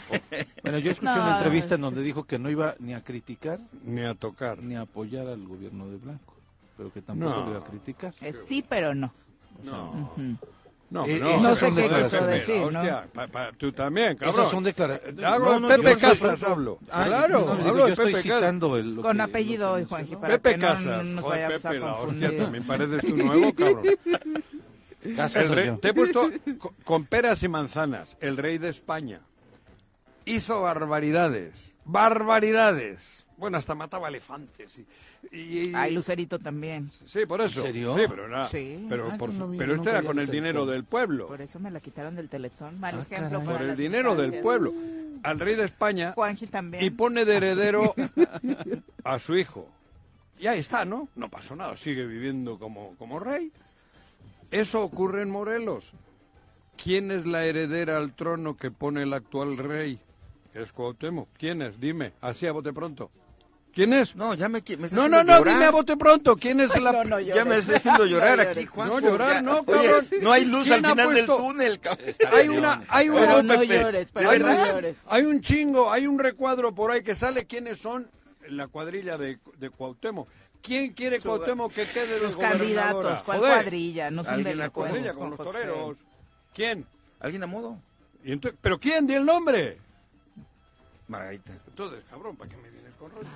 Bueno, yo escuché No, una entrevista en donde dijo que no iba ni a criticar Ni a tocar. ni a apoyar al gobierno de Blanco, pero que tampoco No. lo iba a criticar. Eh, sí, pero no. No. No, Eh, no, esas no son se puede declaraciones. defender, decir, ¿no? hostia, pa- pa- tú también, cabrón. Esas son declaraciones. Eh, Hablo No, de no, Pepe Casas, hablo. Ah, claro, no, hablo de estoy Pepe Casas. citando el, lo Con que- apellido hoy, Juanji, para Pepe que no Casas. nos Joder, vayamos Pepe, a la hostia, confundir. también pareces tú nuevo, cabrón. Casas rey- yo. te he puesto co- con peras y manzanas, el rey de España. Hizo barbaridades, barbaridades. Bueno, hasta mataba elefantes. Y, y- Ay, Lucerito también. sí, por eso. ¿En serio? Sí, pero, era- Sí. pero, Ah, por su- no pero este nunca era con el Lucerito. dinero del pueblo. Por eso me la quitaron del teletón. Mal Ah, ejemplo Por el dinero del pueblo. Al rey de España Juanji también. y pone de heredero a su hijo. Y ahí está, ¿no? No pasó nada, sigue viviendo como, como rey. Eso ocurre en Morelos. ¿Quién es la heredera al trono que pone el actual rey? Es Cuauhtémoc. ¿Quién es? Dime, así a bote pronto. ¿Quién es? No, ya me, me No, no, no, llorar. dime a bote pronto. ¿Quién es la... No, no Ya me está haciendo llorar No aquí. Juan. No llorar, no, Oye, cabrón. no hay luz al ¿Quién ha final del túnel, cabrón. Hay una, hay una, Pero no llores, pero hay, no un- llores. hay un chingo, hay un recuadro por ahí que sale quiénes son la cuadrilla de, de Cuauhtémoc. ¿Quién quiere Cuauhtémoc que quede de Los candidatos, ¿cuál Joder, cuadrilla? No son Alguien la cuadrilla con Juan los José. toreros. ¿Quién? ¿Alguien a modo? Y entonces- ¿Pero quién? Di el nombre. Margarita. Entonces, cabrón, ¿para qué me vienes con rollo?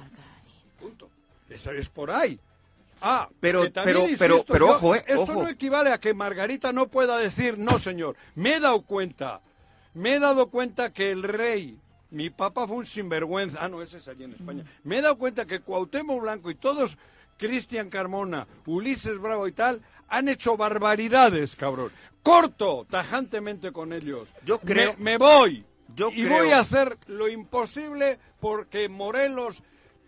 Esa es por ahí. Ah, Pero- pero- pero- pero yo- ojo, eh, Esto ojo. no equivale a que Margarita no pueda decir, no, señor, me he dado cuenta, me he dado cuenta que el rey, mi papá fue un sinvergüenza, ah, no, ese es allí en España, me he dado cuenta que Cuauhtémoc Blanco y todos, Cristian Carmona, Ulises Bravo y tal, han hecho barbaridades, cabrón. Corto tajantemente con ellos. Yo creo- Me, me voy. Yo y creo- voy a hacer lo imposible porque Morelos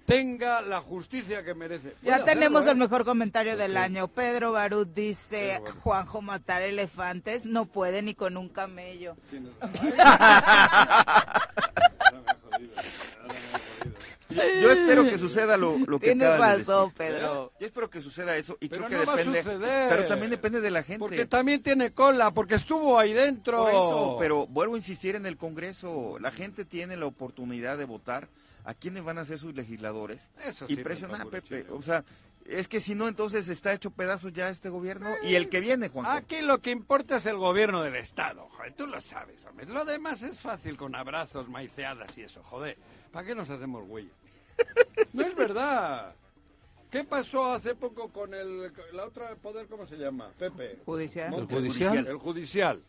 tenga la justicia que merece. Voy Ya tenemos hacerlo, el ¿eh? mejor comentario del año. Pedro Barut dice, Juanjo, matar elefantes no puede ni con un camello. Yo espero que suceda lo, lo que Tienes acaba de razón, decir. Pedro. Yo espero que suceda eso y Pero creo no que va a depende. suceder. Pero también depende de la gente. Porque también tiene cola, porque estuvo ahí dentro. Por eso, pero vuelvo a insistir en el Congreso. La gente tiene la oportunidad de votar a quiénes van a ser sus legisladores Eso y sí, presionar, Pepe, Pepe. O sea, es que si no, entonces está hecho pedazos ya este gobierno y el que viene, Juan. Aquí lo que importa es el gobierno del Estado, joder, tú lo sabes, hombre. Lo demás es fácil con abrazos, maiceadas y eso, joder. ¿Para qué nos hacemos güey? No es verdad. ¿Qué pasó hace poco con el la otra poder, cómo se llama? Pepe. Judicial. ¿El judicial? El judicial.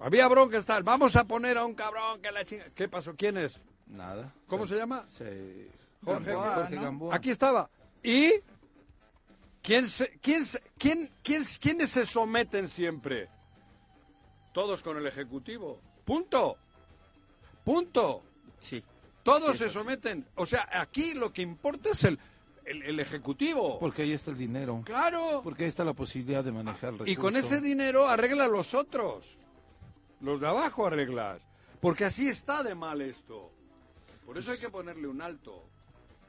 Había broncas tal. Vamos a poner a un cabrón que la chinga. ¿Qué pasó? ¿Quién es? Nada. ¿Cómo se llama? Se- Jorge, Gamboa, Jorge ¿no? Gamboa. Aquí estaba. ¿Y quién se- quién se- quién quién quiénes se someten siempre? Todos con el ejecutivo. Punto. Punto. Sí. Todos Sí, se sí. someten. O sea, aquí lo que importa es el el, el ejecutivo. Porque ahí está el dinero. Claro. Porque ahí está la posibilidad de manejar Y con ese dinero arregla los otros. Los de abajo arreglas. Porque así está de mal esto. Por eso hay que ponerle un alto.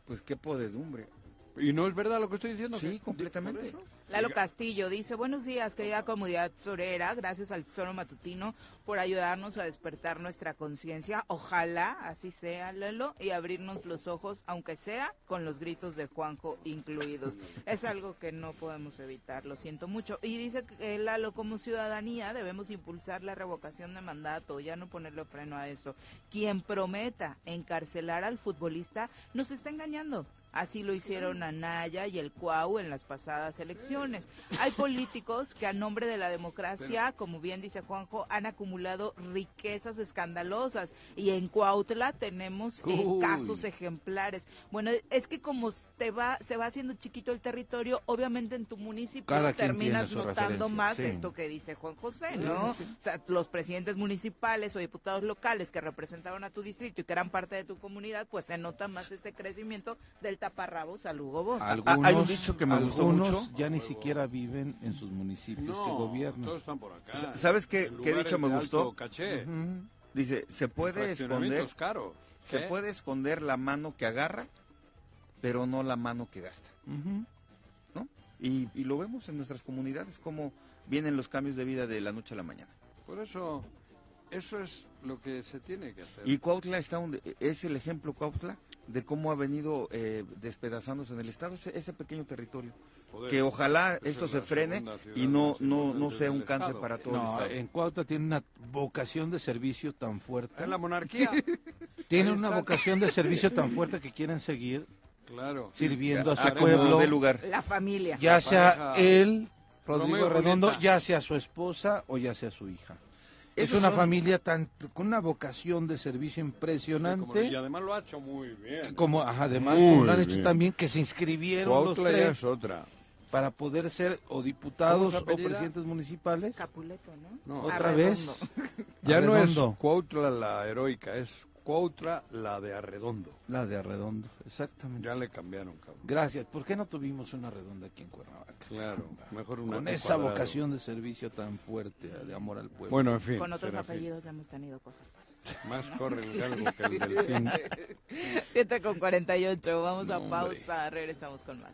Pues qué podedumbre. ¿Y no es verdad lo que estoy diciendo? Sí, ¿Que- completamente. Lalo Castillo dice, buenos días, querida comunidad sorera, gracias al Tesoro Matutino por ayudarnos a despertar nuestra conciencia. Ojalá así sea, Lalo, y abrirnos los ojos, aunque sea con los gritos de Juanjo incluidos. Es algo que no podemos evitar, lo siento mucho. Y dice que Lalo, como ciudadanía, debemos impulsar la revocación de mandato, ya no ponerle freno a eso. Quien prometa encarcelar al futbolista nos está engañando. Así lo hicieron Anaya y el Cuau en las pasadas elecciones. Hay políticos que a nombre de la democracia, como bien dice Juanjo, han acumulado riquezas escandalosas y en Cuautla tenemos eh, casos ejemplares. Bueno, es que como te va se va haciendo chiquito el territorio, obviamente en tu municipio Cada terminas notando más sí. esto que dice Juan José, ¿no? Sí, sí. O sea, los presidentes municipales o diputados locales que representaban a tu distrito y que eran parte de tu comunidad, pues se nota más este crecimiento del taparrabos al Hugo Boss. Algunos, hay un dicho que me gustó mucho. ya ni siquiera viven en sus municipios que No, gobiernan. todos están por acá. ¿Sabes qué, qué dicho me gustó? caché. Dice, se puede esconder, se ¿eh? puede esconder la mano que agarra, pero no la mano que gasta. ¿no? Y, y lo vemos en nuestras comunidades, cómo vienen los cambios de vida de la noche a la mañana. Por eso, eso es lo que se tiene que hacer. Y Cuautla está donde, es el ejemplo Cuautla de cómo ha venido eh, despedazándose en el estado ese, ese pequeño territorio. Joder, que ojalá esto es se frene y no no no sea un cáncer estado. para todo el estado. en Cuautla tiene una vocación de servicio tan fuerte. Es la monarquía. Tiene Ahí una está. vocación de servicio tan fuerte que quieren seguir Claro. sirviendo a su pueblo, dé lugar. La familia. ya La sea pareja él, Rodrigo Redondo, ya sea su esposa o ya sea su hija. Es una son- familia tan con una vocación de servicio Como- impresionante. y además lo ha hecho muy bien. como ajá, además Muy lo han hecho bien. también que se inscribieron los Cuautla ya tres es otra. para poder ser o diputados ¿Cómo se o presidentes municipales. Capuleto, ¿no? No, Otra Arredondo. vez. Ya no es. Cuautla la heroica, es Cuautla la de Arredondo. La de Arredondo, exactamente. Ya le cambiaron, cabrón. Gracias. ¿Por qué no tuvimos una redonda aquí en Cuernavaca? Claro, mejor una Con esa cuadrado. vocación de servicio tan fuerte, de amor al pueblo. Bueno, en fin. Con otros Serafín. apellidos hemos tenido cosas. Más corre el galgo que el delfín. 7 con 48, vamos a hombre. pausa, regresamos con más.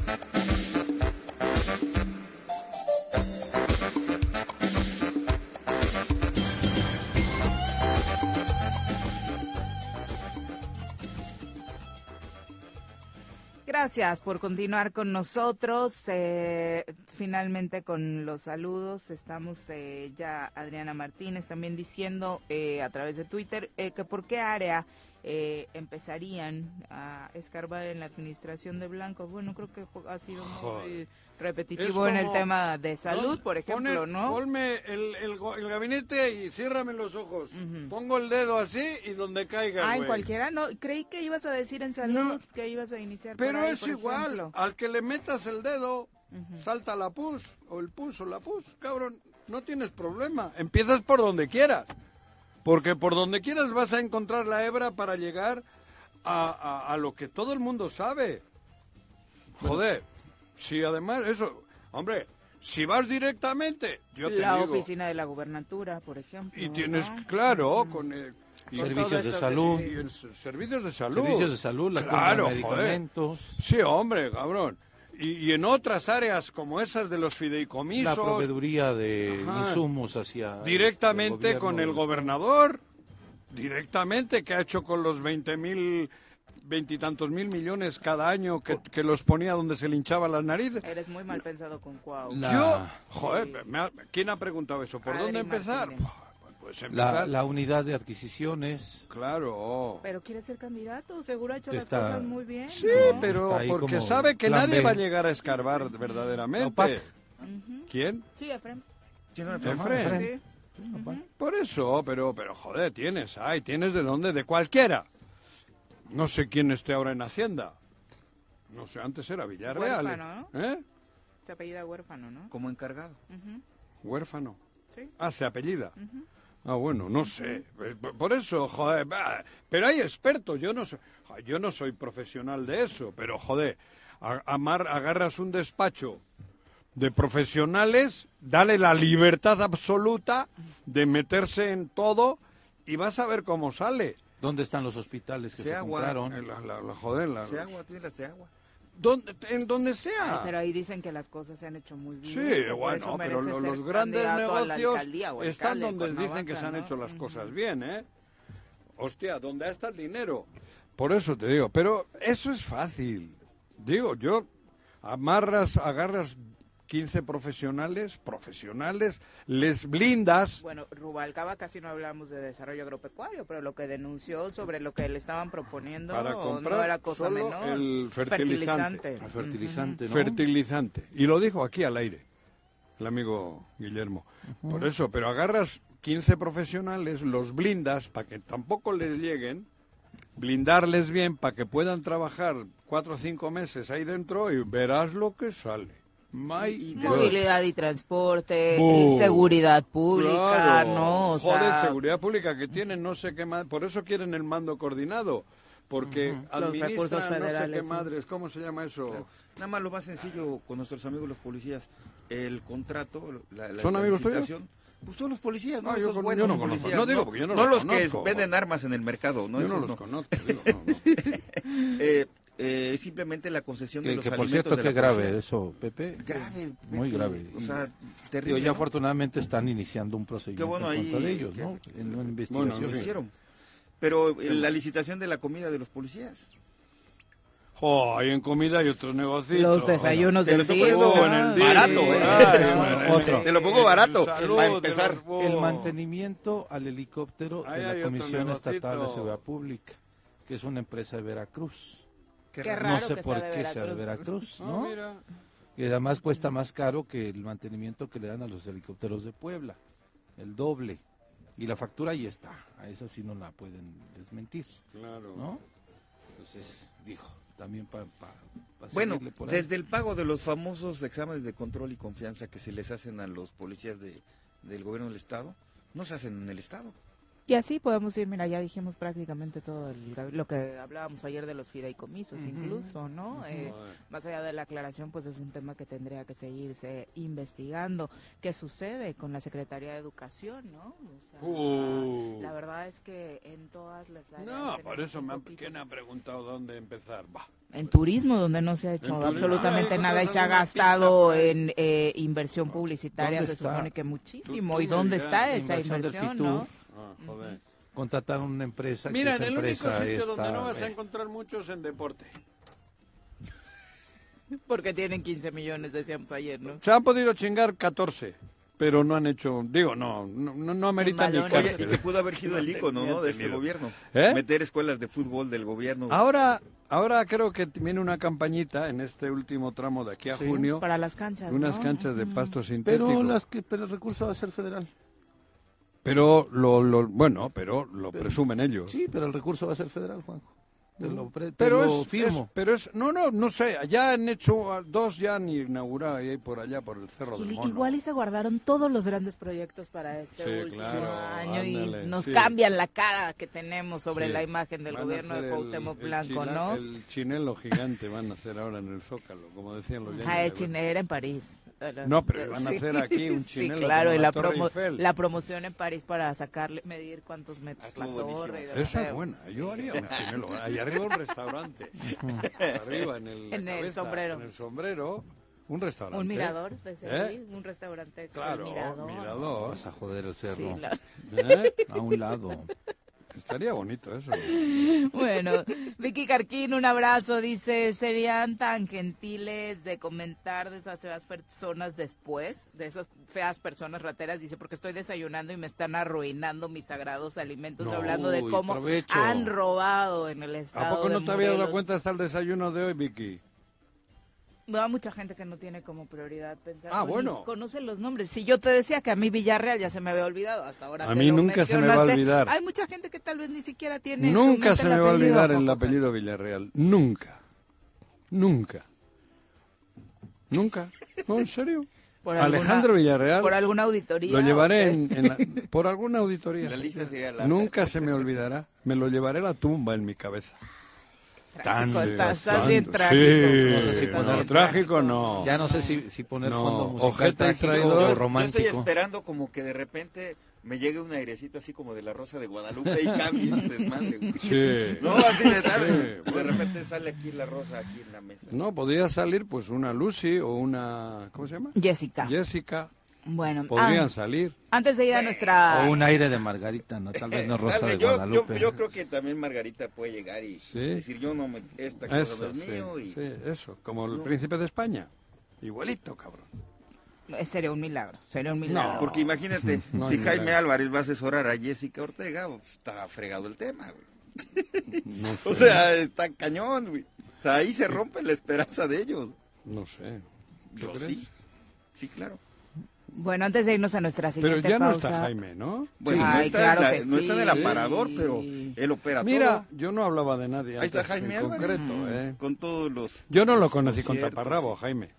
Gracias por continuar con nosotros. eh, finalmente con los saludos estamos eh, ya Adriana Martínez también diciendo eh, a través de Twitter eh, que por qué área eh, empezarían a escarbar en la administración de Blanco. Bueno, creo que ha sido muy repetitivo en el tema de salud, por ejemplo, pone- ¿no? Ponme el, el, el gabinete y ciérrame los ojos. Pongo el dedo así y donde caiga, Ah, en cualquiera, no. Creí que ibas a decir en salud, que ibas a iniciar. Pero ahí, es igual, ejemplo. al que le metas el dedo, salta la pus, o el pus o la pus, cabrón, no tienes problema. Empiezas por donde quieras, porque por donde quieras vas a encontrar la hebra para llegar a, a- a lo que todo el mundo sabe. Joder, si además eso, hombre, si vas directamente, yo te la digo, oficina de la gubernatura, por ejemplo. y tienes, ¿no? claro, con el... y- Servicios de salud. y el s- servicios de salud. Servicios de salud, la Claro, joder. medicamentos, Sí, hombre, cabrón. Y, y en otras áreas como esas de los la fideicomisos, proveeduría de Ajá. insumos hacia directamente con el gobernador, directamente, que ha hecho con los 20 mil, veintitantos mil millones cada año que, que los ponía donde se le hinchaba las narices. Eres muy mal pensado con Cuau. La- Yo, joder, me ha- ¿quién ha preguntado eso? ¿Por Adri dónde empezar? Martínez. Pues La, la unidad de adquisiciones. claro. Pero quiere ser candidato, seguro ha hecho Te las está- cosas muy bien. Sí, ¿no? pero Está porque sabe que nadie B. va a llegar a escarbar verdaderamente. ¿Quién? Sí, Efraín. Sí, no, Efraín. Efraín. Sí. Por eso, pero, pero joder, tienes, ay, tienes de dónde, de cualquiera. No sé quién esté ahora en Hacienda. No sé, antes era Villarreal. Huérfano, ¿Eh? Se apellida huérfano, ¿no? Como encargado. Huérfano. Sí. Ah, se apellida. Ah, bueno, no sé. Eh, Por- eso, joder, pero hay expertos. Yo no soy, yo no soy profesional de eso, pero joder, amar, agarras un despacho de profesionales, dale la libertad absoluta de meterse en todo y vas a ver cómo sale. ¿Dónde están los hospitales que se compraron? Eh, La, la- la- joder, la- Seagua, tiene la Seagua. Donde, en donde Ay, sea. pero ahí dicen que las cosas se han hecho muy bien. Sí, bueno, pero los grandes negocios alcaldía están donde dicen que se han ¿no? hecho las cosas bien, ¿eh? Hostia, ¿dónde está el dinero? Por eso te digo, pero eso es fácil. Digo, yo amarras, agarras 15 profesionales, profesionales, les blindas. Bueno, Rubalcaba casi no hablamos de desarrollo agropecuario, pero lo que denunció sobre lo que le estaban proponiendo Para no comprar era cosa solo menor. el fertilizante. Fertilizante, ¿no? Fertilizante. Y lo dijo aquí al aire, el amigo Guillermo. Por eso, pero agarras 15 profesionales, los blindas para que tampoco les lleguen, blindarles bien para que puedan trabajar cuatro o cinco meses ahí dentro y verás lo que sale. My God. Movilidad y transporte, y seguridad pública, Claro. ¿no? O Joder, sea, seguridad pública que tienen no sé qué más. Por eso quieren el mando coordinado. Porque recursos administran no sé federales, qué sí. madres. ¿Cómo se llama eso? Nada más lo más sencillo con nuestros amigos los policías, el contrato, la, la- ¿Son amigos tuyos? Pues todos los policías, ¿no? Esos buenos yo no conozco. policías, No digo porque yo no No los los que venden armas en el mercado, ¿no? Yo Esos no los no. conozco. digo, no, no. Eh, eh, simplemente la concesión de Que, los que por alimentos cierto, de qué grave policía. eso, Pepe. Grave, Muy Pepe, grave. o sea, Y, terrible, digo, ya ¿no? afortunadamente están iniciando un procedimiento bueno en ahí contra de ellos, que- ¿no? En una Lo investigación. hicieron. Pero eh, la licitación de la comida de los policías. Jo, hay en comida hay otros negocios. Los desayunos Te del lo día. poniendo en el día. barato, ¿eh? Ay, Otro. Te lo pongo barato, Salud, para de empezar. los- El mantenimiento al helicóptero Ahí de la Comisión Estatal de. Seguridad Pública, que es una empresa de Veracruz. Qué Qué raro. raro no sé que por sea de qué sea de Veracruz. Veracruz, Ah, ¿no? mira. que además cuesta más caro que el mantenimiento que le dan a los helicópteros de Puebla, el doble. Y la factura ahí está, a esa sí no la pueden desmentir, Claro. ¿no? Entonces, dijo, también para... Bueno, desde el pago de los famosos exámenes de control y confianza que se les hacen a los policías de, del gobierno del Estado, no se hacen en el Estado. Y así podemos ir, mira, ya dijimos prácticamente todo el- lo que hablábamos ayer de los fideicomisos, incluso, ¿no? Eh, más allá de la aclaración, pues es un tema que tendría que seguirse investigando. ¿Qué sucede con la Secretaría de Educación, no? O sea, Uh. La verdad es que en todas las áreas. No, por eso me han, ¿quién ha preguntado dónde empezar? En turismo, donde no se ha hecho absolutamente Ahí nada y se ha gastado pizza en eh, inversión publicitaria, ¿Dónde se supone que muchísimo. ¿Y dónde está esa inversión no? Joder. Contrataron una empresa Mira, que en el único empresa sitio donde no vas a encontrar muchos en deporte. Porque tienen 15 millones, decíamos ayer, ¿no? Se han podido chingar 14, pero no han hecho, digo, no, no, no, no ameritan ni. Oye, y que pudo haber sido el ícono, ¿no? De este gobierno. ¿Eh? Meter escuelas de fútbol del gobierno. Ahora, ahora creo que viene una campañita en este último tramo de aquí a Sí. junio, Para las canchas. unas ¿no? canchas de pasto sintético. Pero, las que, pero el recurso va a ser federal. Pero lo, lo- bueno, pero lo presumen ellos. Sí, pero el recurso va a ser federal, Juanjo. Te lo, pre- te pero lo es, firmo. es- pero es, no, no, no sé, ya han hecho dos ya han inaugurado ahí por allá por el Cerro del Mono. igual y se guardaron todos los grandes proyectos para este Sí, último claro, año ándale, y nos sí. cambian la cara que tenemos sobre Sí. la imagen del Van gobierno de Cuauhtémoc el Blanco, ¿no? El chinelo gigante van a hacer ahora en el Zócalo, como decían los Ah, el era en París. No, pero van a hacer aquí un Sí, chinelo claro, como y la la, Torre promo- Eiffel. la promoción en París para sacarle, medir cuántos metros Estuvo la torre. Esa es buena, yo haría un chinelo. Ahí arriba un restaurante. arriba en el, sombrero. En el sombrero, un restaurante. Un mirador, desde ¿Eh? ahí, un restaurante. el Claro, mirador. mirador. Vas a joder el cerro. Sí, la- ¿Eh? A un lado. Estaría bonito eso. Bueno, Vicky Carquín, un abrazo. Dice, ¿serían tan gentiles de comentar de esas feas personas después? De esas feas personas rateras. Dice, porque estoy desayunando y me están arruinando mis sagrados alimentos. No, hablando de cómo provecho. han robado en el estado ¿A poco de no te habías dado cuenta hasta el desayuno de hoy, Vicky? Va mucha gente que no tiene como prioridad pensar. Ah, bueno. Conoce los nombres. Si yo te decía que a mí Villarreal ya se me había olvidado hasta ahora. A mí nunca se me va a olvidar. Hay mucha gente que tal vez ni siquiera tiene. Nunca mente se me va a olvidar el apellido Villarreal. Nunca. Nunca. Nunca. No, en serio. Por alguna- Alejandro Villarreal. Por alguna auditoría. Lo llevaré ¿o en, en la- por alguna auditoría. La lista sería larga. Nunca se me olvidará. Me lo llevaré a la tumba en mi cabeza. Trágico, Tan estás, estás devastante. bien trágico. Sí. No sé si No, poner- trágico no. Ya no sé si, si poner No, fondo musical trágico traidor. o Yo estoy romántico. esperando como que de repente me llegue un airecito así como de la Rosa de Guadalupe y cambie este desmadre. Sí. No, así de tarde. Sí. De repente sale aquí la rosa aquí en la mesa. No, podría salir pues una Lucy o una... ¿Cómo se llama? Jessica. Jessica. Bueno, Podrían ah, salir. antes de ir a nuestra. O un aire de Margarita, ¿no? Tal vez no Rosa de yo, yo, Guadalupe. yo creo que también Margarita puede llegar y Sí. decir yo no me esta cosa no Eso, es sí, mío y sí, eso. Como el No. príncipe de España. Igualito, cabrón. Eh, Sería un milagro. Sería un milagro. porque imagínate No si Jaime milagro. Álvarez va a asesorar a Jessica Ortega pues, está fregado el tema güey. No o sé. sea está cañón güey o sea ahí se rompe la esperanza de ellos No sé. ¿Tú yo crees? sí sí claro Bueno, antes de irnos a nuestra Pero siguiente ya no pausa. está Jaime, ¿no? bueno no, Ay, está claro en la- que no está en el sí. aparador pero él opera Mira, todo yo no hablaba de nadie ahí está Jaime en Álvarez concreto, ¿eh? con todos los Yo no lo conocí con taparrabo, sí. Jaime.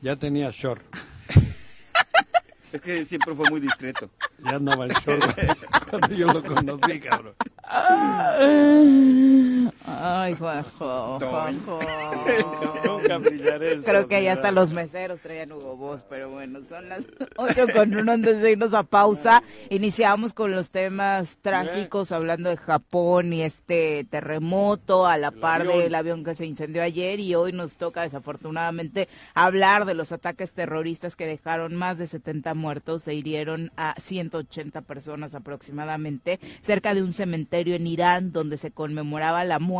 Ya tenía short. es que siempre fue muy discreto Ya andaba en short cuando yo lo conocí, cabrón. Ay, Juanjo, Juanjo. Nunca brillaré Creo que ya hasta los meseros traían Hugo Boss, pero bueno, son las 8 con uno antes de irnos a pausa. Iniciamos con los temas trágicos, hablando de Japón y este terremoto, a la par avión. del avión que se incendió ayer, y hoy nos toca desafortunadamente hablar de los ataques terroristas que dejaron más de 70 muertos e hirieron a 180 personas aproximadamente cerca de un cementerio en Irán donde se conmemoraba la muerte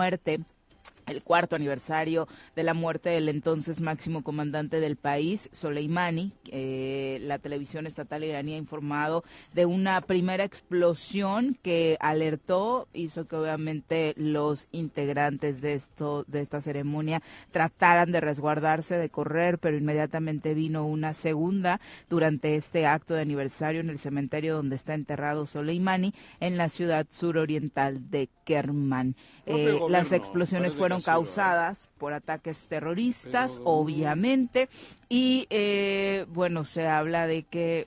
el cuarto aniversario de la muerte del entonces máximo comandante del país, Soleimani. Eh, la televisión estatal iraní ha informado de una primera explosión que alertó, hizo que obviamente los integrantes de esto, de esta ceremonia, trataran de resguardarse, de correr, pero inmediatamente vino una segunda durante este acto de aniversario en el cementerio donde está enterrado Soleimani, en la ciudad suroriental de Kerman. Eh, gobierno, las explosiones fueron causadas por ataques terroristas, Pero- obviamente, y eh, bueno, se habla de que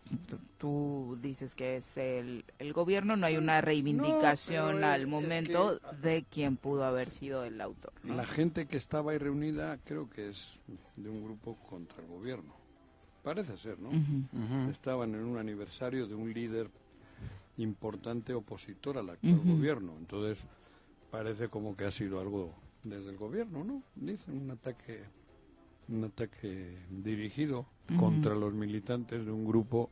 tú dices que es el, el gobierno, no hay una reivindicación al es momento de quién pudo haber sido el autor. ¿no? La gente que estaba ahí reunida creo que es de un grupo contra el gobierno. Parece ser, ¿no? Estaban en un aniversario de un líder importante opositor al actual gobierno. Entonces, parece como que ha sido algo desde el gobierno, ¿no? Dicen un ataque un ataque dirigido contra los militantes de un grupo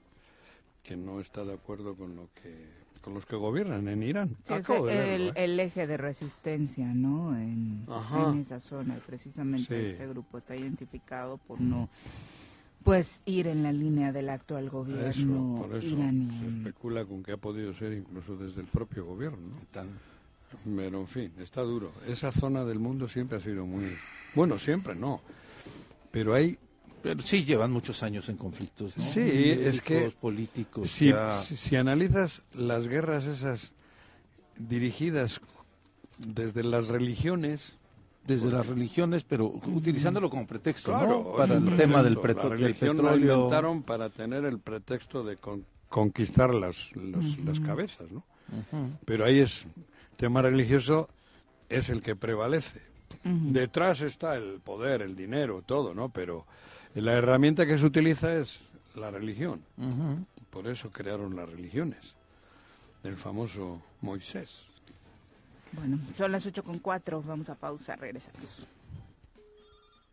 que no está de acuerdo con lo que con los que gobiernan en Irán. Sí, es el, ¿eh? el eje de resistencia, ¿no? En, esa zona. Y precisamente Sí. este grupo está identificado por no, pues, ir en la línea del actual Eso, gobierno por eso iraní. se especula con que ha podido ser incluso desde el propio gobierno. ¿no? Pero, en fin, está duro. Esa zona del mundo siempre ha sido muy... Bueno, siempre no. Pero hay... Pero sí llevan muchos años en conflictos, ¿no? Sí, es que... Políticos. Si, ya- si- si analizas las guerras esas dirigidas desde las religiones... desde las religiones, pero utilizándolo como pretexto, Claro, Para el tema del, pretexto. preto- La religión petróleo. inventaron para tener el pretexto de con- conquistar las, las cabezas, ¿no? Pero ahí es tema religioso es el que prevalece. Detrás está el poder, el dinero, todo, ¿no? Pero la herramienta que se utiliza es la religión. Por eso crearon las religiones. El famoso Moisés. Bueno, son las 8 con 4, vamos a pausa, regresamos.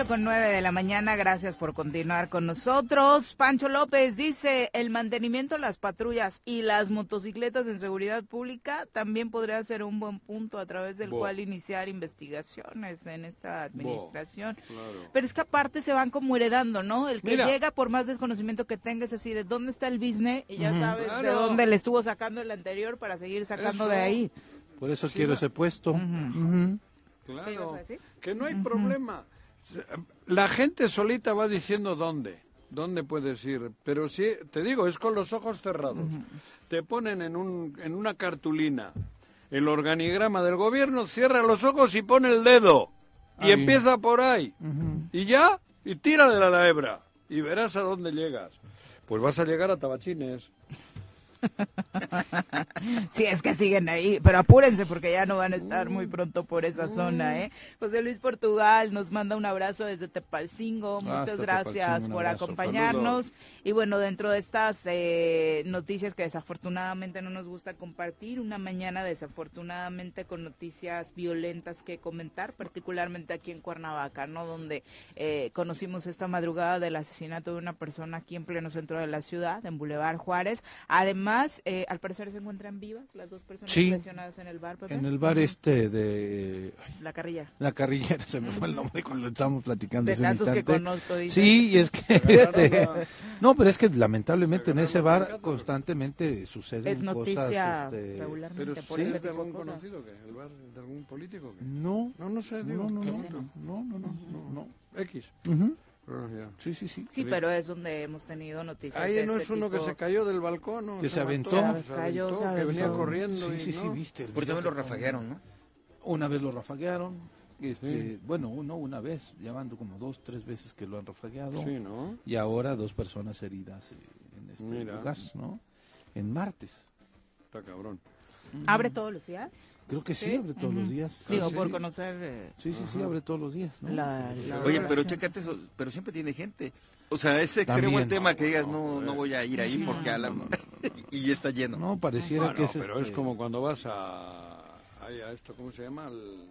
8 con 9 de la mañana, gracias por continuar con nosotros. Pancho López dice, el mantenimiento de las patrullas y las motocicletas en seguridad pública también podría ser un buen punto a través del Bo. cual iniciar investigaciones en esta administración. claro. Pero es que aparte se van como heredando, ¿no? El que Mira. llega por más desconocimiento que tengas así de dónde está el business y ya sabes de dónde le estuvo sacando el anterior para seguir sacando de ahí. Por eso Sí, quiero ese puesto. Ujú. ¿Qué ibas a Claro, que no hay problema. La gente solita va diciendo dónde, dónde puedes ir. Pero sí, te digo, es con los ojos cerrados. Te ponen en, un, en una cartulina el organigrama del gobierno, cierra los ojos y pone el dedo. Y Ahí. empieza por ahí. Y ya, y tírale a la hebra. Y verás a dónde llegas. Pues vas a llegar a Tabachines. Sí, es que siguen ahí, pero apúrense porque ya no van a estar muy pronto por esa zona, ¿eh? José Luis Portugal nos manda un abrazo desde Tepalcingo, muchas Hasta gracias Tepalcingo, por abrazo. acompañarnos. Y bueno, dentro de estas eh, noticias que desafortunadamente no nos gusta compartir, una mañana desafortunadamente con noticias violentas que comentar, particularmente aquí en Cuernavaca, ¿no? Donde eh, conocimos esta madrugada del asesinato de una persona aquí en pleno centro de la ciudad, en Boulevard Juárez. Además, eh, al parecer se encuentran vivas las dos personas Sí. lesionadas en el bar, Pepe. En el bar este de ay, La carrilla. la carrillera, se me fue el nombre cuando estábamos platicando De hace un tantos que instante. conozco, dice. Sí, y es que este, no, pero es que lamentablemente en Se ese bar constantemente suceden Es noticia cosas este, regularmente Pero por sí, es de algún conocido que el bar de algún político que no, no no sé digo no, no, no, no. no, no, no, no, no. X. Ya. Sí, sí, sí. Sí, pero es donde hemos tenido noticias. Ahí de no este es uno que se cayó del balcón ¿no? Que se aventó. Se Cayó, aventó, se que venía corriendo Sí, y sí, sí, viste. Porque también lo rafaguearon, ¿no? Una vez lo rafaguearon, este, Sí. bueno, uno una vez, llevando como dos, tres veces que lo han rafagueado. Sí, ¿no? Y ahora dos personas heridas en este Mira. lugar, ¿no? En martes. Está cabrón. ¿Abre todos los días? Creo que sí, Sí, abre todos los días. Digo, Sí, por sí. conocer eh, Sí, sí, sí, abre todos los días, ¿no? la, la Oye, pero chécate eso, pero siempre tiene gente. O sea, es extremo el tema que digas, no, no voy a ir ahí Sí. porque a la... y está lleno. No, pareciera Bueno, que es pero este, es como cuando vas a, a esto, ¿cómo se llama? Al-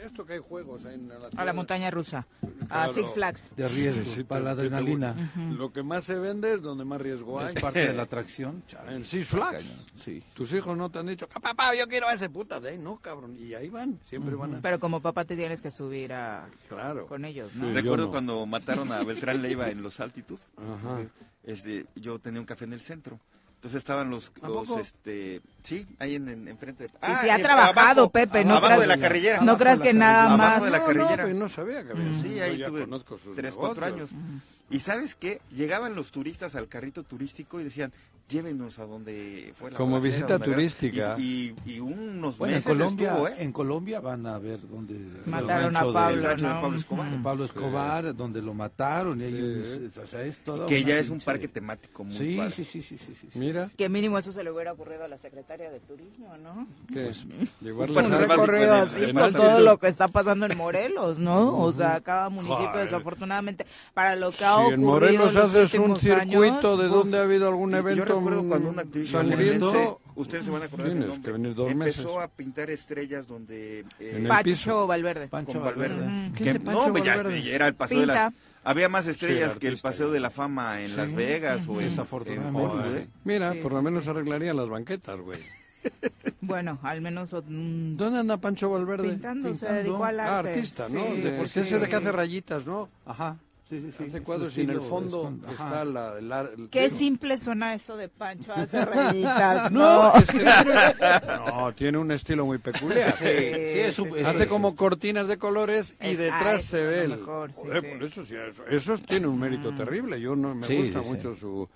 esto que hay juegos en la, A la montaña rusa, a. Six Flags. de riesgo, Sí, para la te- adrenalina. Lo que más se vende es donde más riesgo hay. Es parte de la atracción. chale, En Six Flags. Sí. Tus hijos no te han dicho, "Ah, papá, yo quiero a ese puta de ahí, no, cabrón. Y ahí van, siempre van a... Pero como papá te tienes que subir a Claro. con ellos, ¿no? Sí. Recuerdo no. cuando mataron a Beltrán Leiva en los Altitud. Ajá. Este, yo tenía un café en el centro. Entonces estaban los, ¿A los este, sí, ahí en, en, enfrente. de- Sí, Ah, sí, ha trabajado, abajo, Pepe, no abajo creas- de la carrillera. No creas que nada Abajo más. de la No, carrillera. No, no sabía que había. Sí, ahí tuve tres, cuatro años. Y ¿sabes qué? Llegaban los turistas al carrito turístico y decían, llévenos a donde fue la Como balacera, visita donde agarraron". turística. Y, y, y unos Bueno, en meses Colombia, estuvo, ¿eh? en Colombia van a ver donde Mataron a Pablo, de ¿no? Pablo Escobar. Pablo Escobar, donde lo mataron y hay un- o sea, es toda Que ya es un parque temático muy Sí, padre. sí, sí, sí, sí, sí, sí. Mira, Que mínimo eso se le hubiera ocurrido a la secretaria de turismo, ¿no? que llevarle Pues, un Pasar recorrido en así en por altitud. todo lo que está pasando en Morelos, ¿no? O sea, cada municipio Joder. desafortunadamente para lo que si ha ocurrido en Morelos en los haces un circuito de donde ha habido algún evento Yo recuerdo cuando un activista sangriento, ustedes se van a acordar del nombre, que venir dos empezó meses. a pintar estrellas donde... eh, En el Pacho piso. Valverde. Pancho con Valverde. Valverde. ¿Qué Que- hace Pancho no, pues ya Valverde? sí, era el paseo de la... Pinta. Había más Sí, estrellas el que el paseo ya. de la fama en Las Vegas o en, Desafortunadamente. en ¿eh? Mira, Sí, por lo menos arreglarían las banquetas, güey. Bueno, al menos mm, ¿Dónde anda Pancho Valverde? pintando, se Pintando. dedicó al Ah, arte. artista, ¿no? Sí, de, sí. de que hace rayitas, ¿no? Ajá. Sí, sí, sí. hace Su cuadros y en el fondo es está la, ar- el- Qué simple suena eso de Pancho hace rayitas. No, No, es que tiene, no, tiene un estilo muy peculiar. Sí, sí, es un- sí, Hace sí. como cortinas de colores y Es- detrás ah, se eso ve el. mejor, sí, Joder, sí. por eso sí, eso, eso tiene un mérito terrible. Yo no me Sí, gusta sí, sí. mucho su,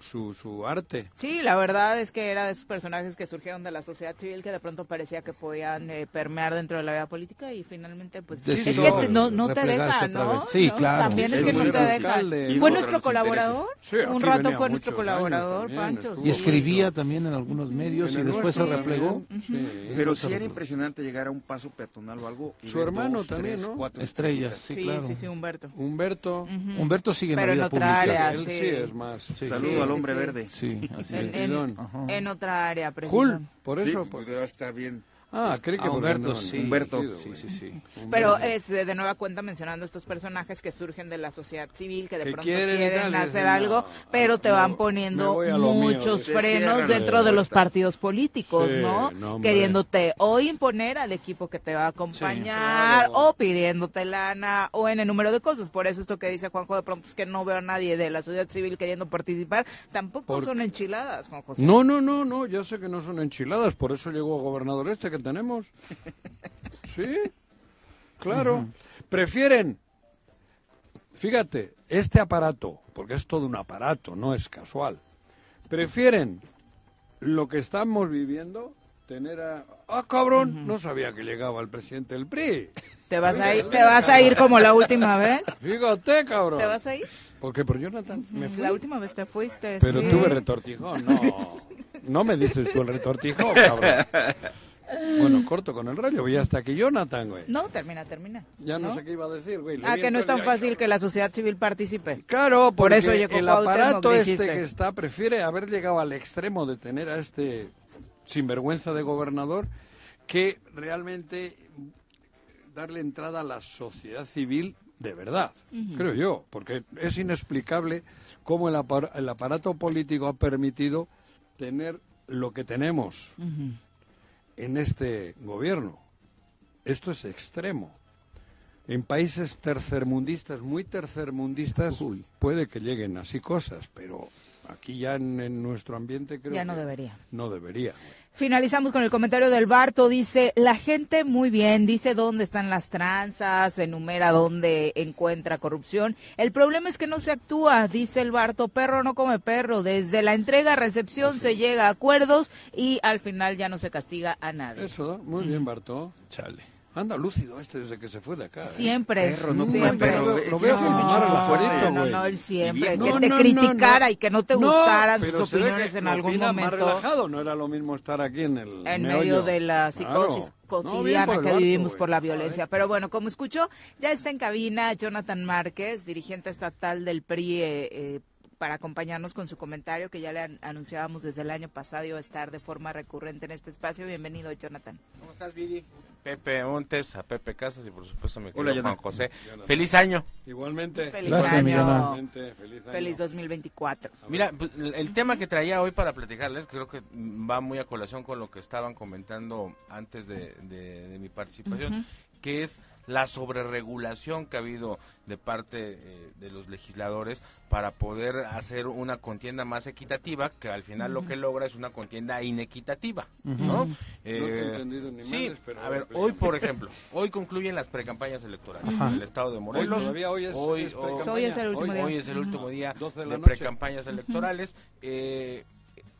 su su arte. Sí, la verdad es que era de esos personajes que surgieron de la sociedad civil que de pronto parecía que podían eh, permear dentro de la vida política y finalmente pues es que te- no, no te deja, ¿no? Sí, ¿No? claro. También es, Es que no te deja. de- ¿Fue nuestro colaborador? Sí, Un rato fue nuestro colaborador, también, Pancho. Y sí. escribía también en algunos medios En y después se replegó. sí. Pero sí era impresionante llegar a un paso peatonal o algo. y Su hermano dos, también, tres, ¿no? cuatro Estrellas, sí, Sí, claro. sí, sí, Humberto. Humberto. Humberto sigue en Pero la en vida otra pública. área. él sí. sí es más. Sí, Sí, sí, hombre sí. verde. Sí, así En, es. en- en otra área, Jul, por Sí, eso. pues pues. debe estar bien. Ah, creí que Ah, Humberto, no, sí. Humberto, sí, sí, sí. Pero es eh, de nueva cuenta mencionando estos personajes que surgen de la sociedad civil, que de Que pronto quieren hacer algo, pero te no, van poniendo a mío, muchos frenos dentro de los partidos políticos, Sí, ¿no? no. Queriéndote o imponer al equipo que te va a acompañar, claro. o pidiéndote lana, o en el número de cosas. Por eso esto que dice Juanjo de pronto es que no veo a nadie de la sociedad civil queriendo participar, tampoco son enchiladas, Juan José. No, no, no, no, ya sé que no son enchiladas, por eso llegó gobernador este que tenemos. Sí, claro. Prefieren, fíjate, este aparato, porque es todo un aparato, no es casual, prefieren lo que estamos viviendo, tener a... Ah, cabrón, no sabía que llegaba el presidente del PRI. ¿Te vas a ir, te vas a ir como la última vez? Fíjate, cabrón. ¿Te vas a ir? Porque por Jonathan me fui. La última vez te fuiste. Pero sí. tuve retortijón, no. No me dices tú el retortijón, cabrón. Bueno, corto con el rollo, voy hasta aquí Jonathan, güey. No, termina, termina. Ya no, sé qué iba a decir, güey. Le Ah, que no es tan fácil que la sociedad civil participe. Claro, Por eso el aparato este que está prefiere haber llegado al extremo de tener a este sinvergüenza de gobernador que realmente darle entrada a la sociedad civil de verdad, creo yo, porque es inexplicable cómo el, apar- el aparato político ha permitido tener lo que tenemos en este gobierno. Esto es extremo. En países tercermundistas, muy tercermundistas, puede que lleguen así cosas, pero aquí ya en, en nuestro ambiente creo Ya no que debería. No debería. Finalizamos con el comentario del Barto. Dice, la gente muy bien, dice dónde están las tranzas, enumera dónde encuentra corrupción. El problema es que no se actúa, dice el Barto, perro no come perro. Desde la entrega a recepción se llega a acuerdos y al final ya no se castiga a nadie. Eso, muy bien, Bartó. Chale. Anda lúcido este desde que se fue de acá. ¿eh? Siempre, Perro, no siempre. perro, Lo, güey. lo ¿Qué veo relajadito, No, güey. no, él siempre, No, que no, te no, criticara no. y que no te No, gustaran sus opiniones en algún momento. más relajado, no era lo mismo estar aquí en el en meollo. medio de la psicosis Claro. No, cotidiana que vivimos por la violencia. Pero bueno, como escuchó, ya está en cabina Jonathan Márquez, dirigente estatal del PRI, eh, eh, para acompañarnos con su comentario que ya le an- anunciábamos desde el año pasado iba a estar de forma recurrente en este espacio. Bienvenido, Jonathan. ¿Cómo estás, Viri? Pepe Montes, a Pepe Casas y por supuesto a mi Hola, querido Juan Jonathan. José. Jonathan. ¡Feliz año! Igualmente. Feliz Gracias, año. Igualmente, Feliz año. Feliz 2024. Mira, pues, el tema que traía hoy para platicarles creo que va muy a colación con lo que estaban comentando antes de, de- de mi participación. Que es la sobreregulación que ha habido de parte eh, de los legisladores para poder hacer una contienda más equitativa, que al final lo que logra es una contienda inequitativa, Ujú. ¿no? No he entendido ni sí, madres, pero a ver, hoy por ejemplo, hoy concluyen las precampañas electorales en el estado de Morelos. todavía hoy es- hoy, es hoy-. Hoy es el último hoy- día. hoy es el último día 12 de de, precampañas electorales. Eh,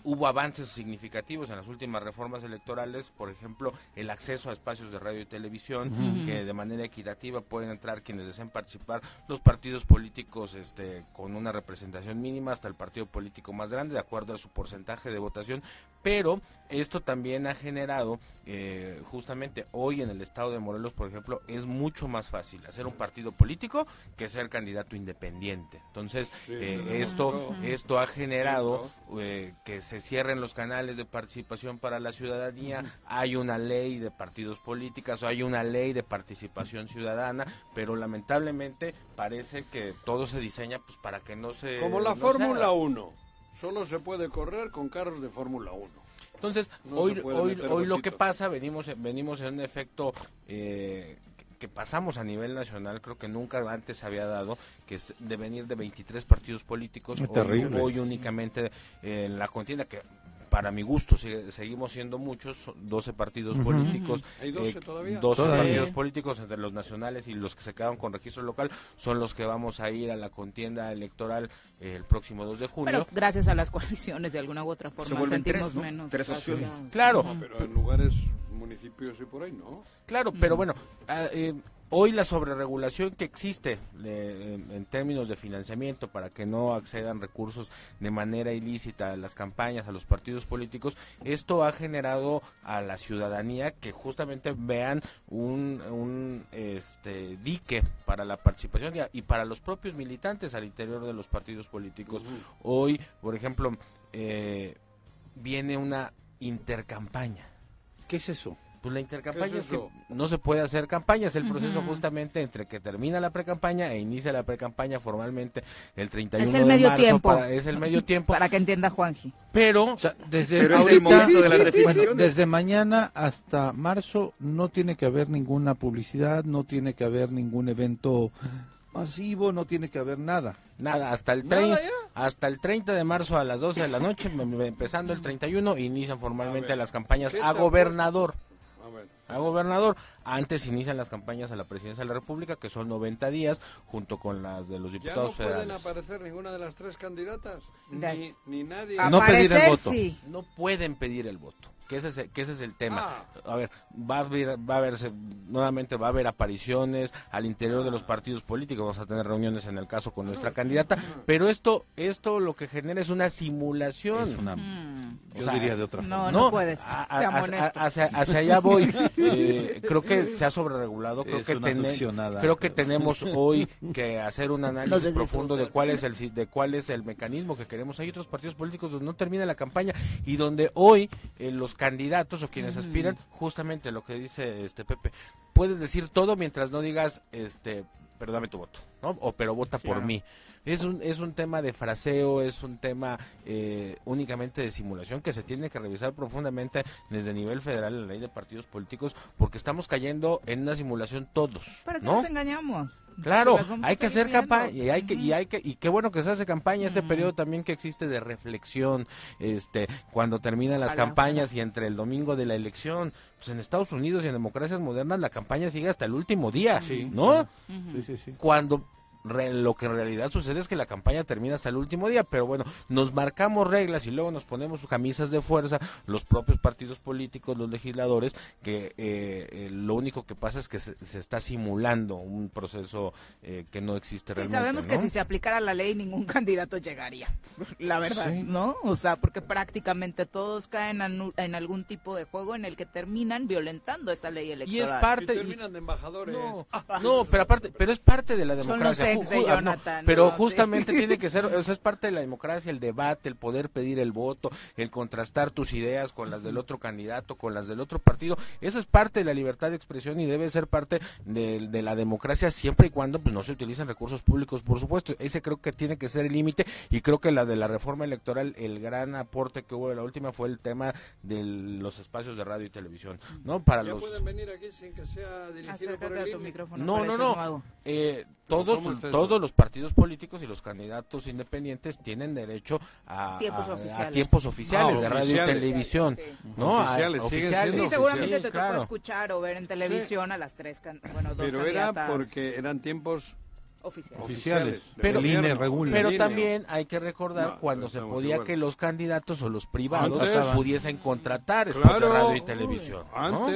hubo avances significativos en las últimas reformas electorales, por ejemplo, el acceso a espacios de radio y televisión, que de manera equitativa pueden entrar quienes deseen participar, los partidos políticos este, con una representación mínima hasta el partido político más grande, de acuerdo a su porcentaje de votación, pero esto también ha generado, eh, justamente hoy en el estado de Morelos, por ejemplo, es mucho más fácil hacer un partido político que ser candidato independiente. Entonces, Sí, eh, esto, esto ha generado eh, que se cierren los canales de participación para la ciudadanía, hay una ley de partidos políticos, hay una ley de participación ciudadana, pero lamentablemente parece que todo se diseña pues para que no se Como la no se Fórmula haga. 1. Solo se puede correr con carros de Fórmula 1. Entonces, No hoy, se hoy, hoy lo que pasa, venimos, venimos en un efecto eh, que- pasamos a nivel nacional, creo que nunca antes había dado, que es de venir de 23 partidos políticos, hoy, hoy únicamente eh, en la contienda, que para mi gusto seguimos siendo muchos, son 12 partidos políticos. ¿Hay 12 todavía? 12 Todavía. partidos políticos entre los nacionales y los que se quedaron con registro local son los que vamos a ir a la contienda electoral eh, el próximo 2 de junio. Pero gracias a las coaliciones, de alguna u otra forma, sentimos tres, ¿no? menos. Tres opciones. Claro, No, pero en lugares, municipios y por ahí, ¿no? Claro, pero bueno, ah, eh, hoy la sobreregulación que existe eh, en, términos de financiamiento para que no accedan recursos de manera ilícita a las campañas, a los partidos políticos, esto ha generado a la ciudadanía que justamente vean un, un, este, dique para la participación y para los propios militantes al interior de los partidos políticos. Hoy, por ejemplo, eh, viene una intercampaña. ¿Qué es eso? Pues la intercampaña ¿Qué es es que no se puede hacer campaña, es el proceso justamente entre que termina la precampaña e inicia la precampaña formalmente el 31 Es el de medio marzo tiempo. para- es el medio tiempo, Para que entienda Juanji. pero Desde Pero es el ahorita- momento de las bueno, definiciones. desde mañana hasta marzo no tiene que haber ninguna publicidad, no tiene que haber ningún evento masivo, no tiene que haber nada. nada, hasta el ¿Nada 30, ya? hasta el 30 de marzo a las 12 de la noche, empezando el 31, inician formalmente las campañas ¿qué a gobernador. A gobernador. Antes inician las campañas a la presidencia de la República, que son 90 días, junto con las de los Ya no diputados pueden aparecer ninguna de las tres candidatas. Ni, ni nadie. No pedir el Aparecer, voto. sí. No pueden pedir el voto. Que ese, es, el- que ese es el tema. Ah. A ver, va a haber, va a verse, nuevamente va a haber apariciones al interior de los partidos políticos, vamos a tener reuniones en el caso con nuestra candidata, pero esto, esto lo que genera es una simulación. Es una, Mm. yo O sea, diría de otra no, forma. no puedes, a- a- te a- amonesto. hacia, hacia allá voy. Eh, creo que se ha sobreregulado. Creo Es que una tene- succionada. creo que tenemos hoy que hacer un análisis profundo de cuál es el si- de cuál es el mecanismo que queremos. Hay otros partidos políticos donde no termina la campaña y donde hoy eh, los candidatos o quienes aspiran, justamente lo que dice este Pepe, puedes decir todo mientras no digas este, pero dame tu voto, ¿no? O pero vota por mí. Es un, es un tema de fraseo, es un tema eh, únicamente de simulación que se tiene que revisar profundamente desde nivel federal en la ley de partidos políticos porque estamos cayendo en una simulación todos, ¿Para qué ¿no? nos engañamos? Claro, hay que hacer campaña y hay que y hay que y qué bueno que se hace campaña este periodo también que existe de reflexión, este cuando terminan las Ojalá, campañas y entre el domingo de la elección, pues en Estados Unidos y en democracias modernas la campaña sigue hasta el último día, Sí. ¿no? Sí, sí, sí. cuando re- lo que en realidad sucede es que la campaña termina hasta el último día, pero bueno, nos marcamos reglas y luego nos ponemos camisas de fuerza, los propios partidos políticos, los legisladores, que eh, eh, lo único que pasa es que se, se está simulando un proceso eh, que no existe Sí, realmente. sabemos ¿no? que si se aplicara la ley ningún candidato llegaría, la verdad, Sí. ¿no? O sea, porque prácticamente todos caen en, en algún tipo de juego en el que terminan violentando esa ley y electoral. es Y parte y- terminan de embajadores. No, no, pero aparte, pero es parte de la Son democracia. los ex de ah, no, pero ¿no? Sí. justamente tiene que ser, o sea, es parte de la democracia, el debate, el poder pedir el voto, el contrastar tus ideas con las del otro candidato, con las del otro partido. Eso es parte de la libertad de expresión y debe ser parte de, de la democracia siempre y cuando pues no se utilicen recursos públicos, por supuesto. Ese creo que tiene que ser el límite y creo que la de la reforma electoral, el gran aporte que hubo de la última fue el tema de los espacios de radio y televisión, ¿no? Para Ya los pueden venir aquí sin que sea dirigido por el a tu INE. micrófono. No, no, no. Eh, todos, ¿Cómo está eso? todos los partidos políticos y los candidatos independientes tienen derecho a Tiempos a- a oficiales. tiempos oficiales Ah, de radio oficiales. y televisión, Sí, sí. ¿no? A- Oficiales, siguen siendo Sí, no, seguramente te claro. tocó escuchar o ver en televisión a las tres, bueno, dos Pero era candidatas porque eran tiempos oficiales. Oficiales. Pero- el INE regula. Pero INE. también hay que recordar No, cuando se podía igual. que los candidatos o los privados Antes- pudiesen contratar espacios Claro, de radio y televisión. ¿no?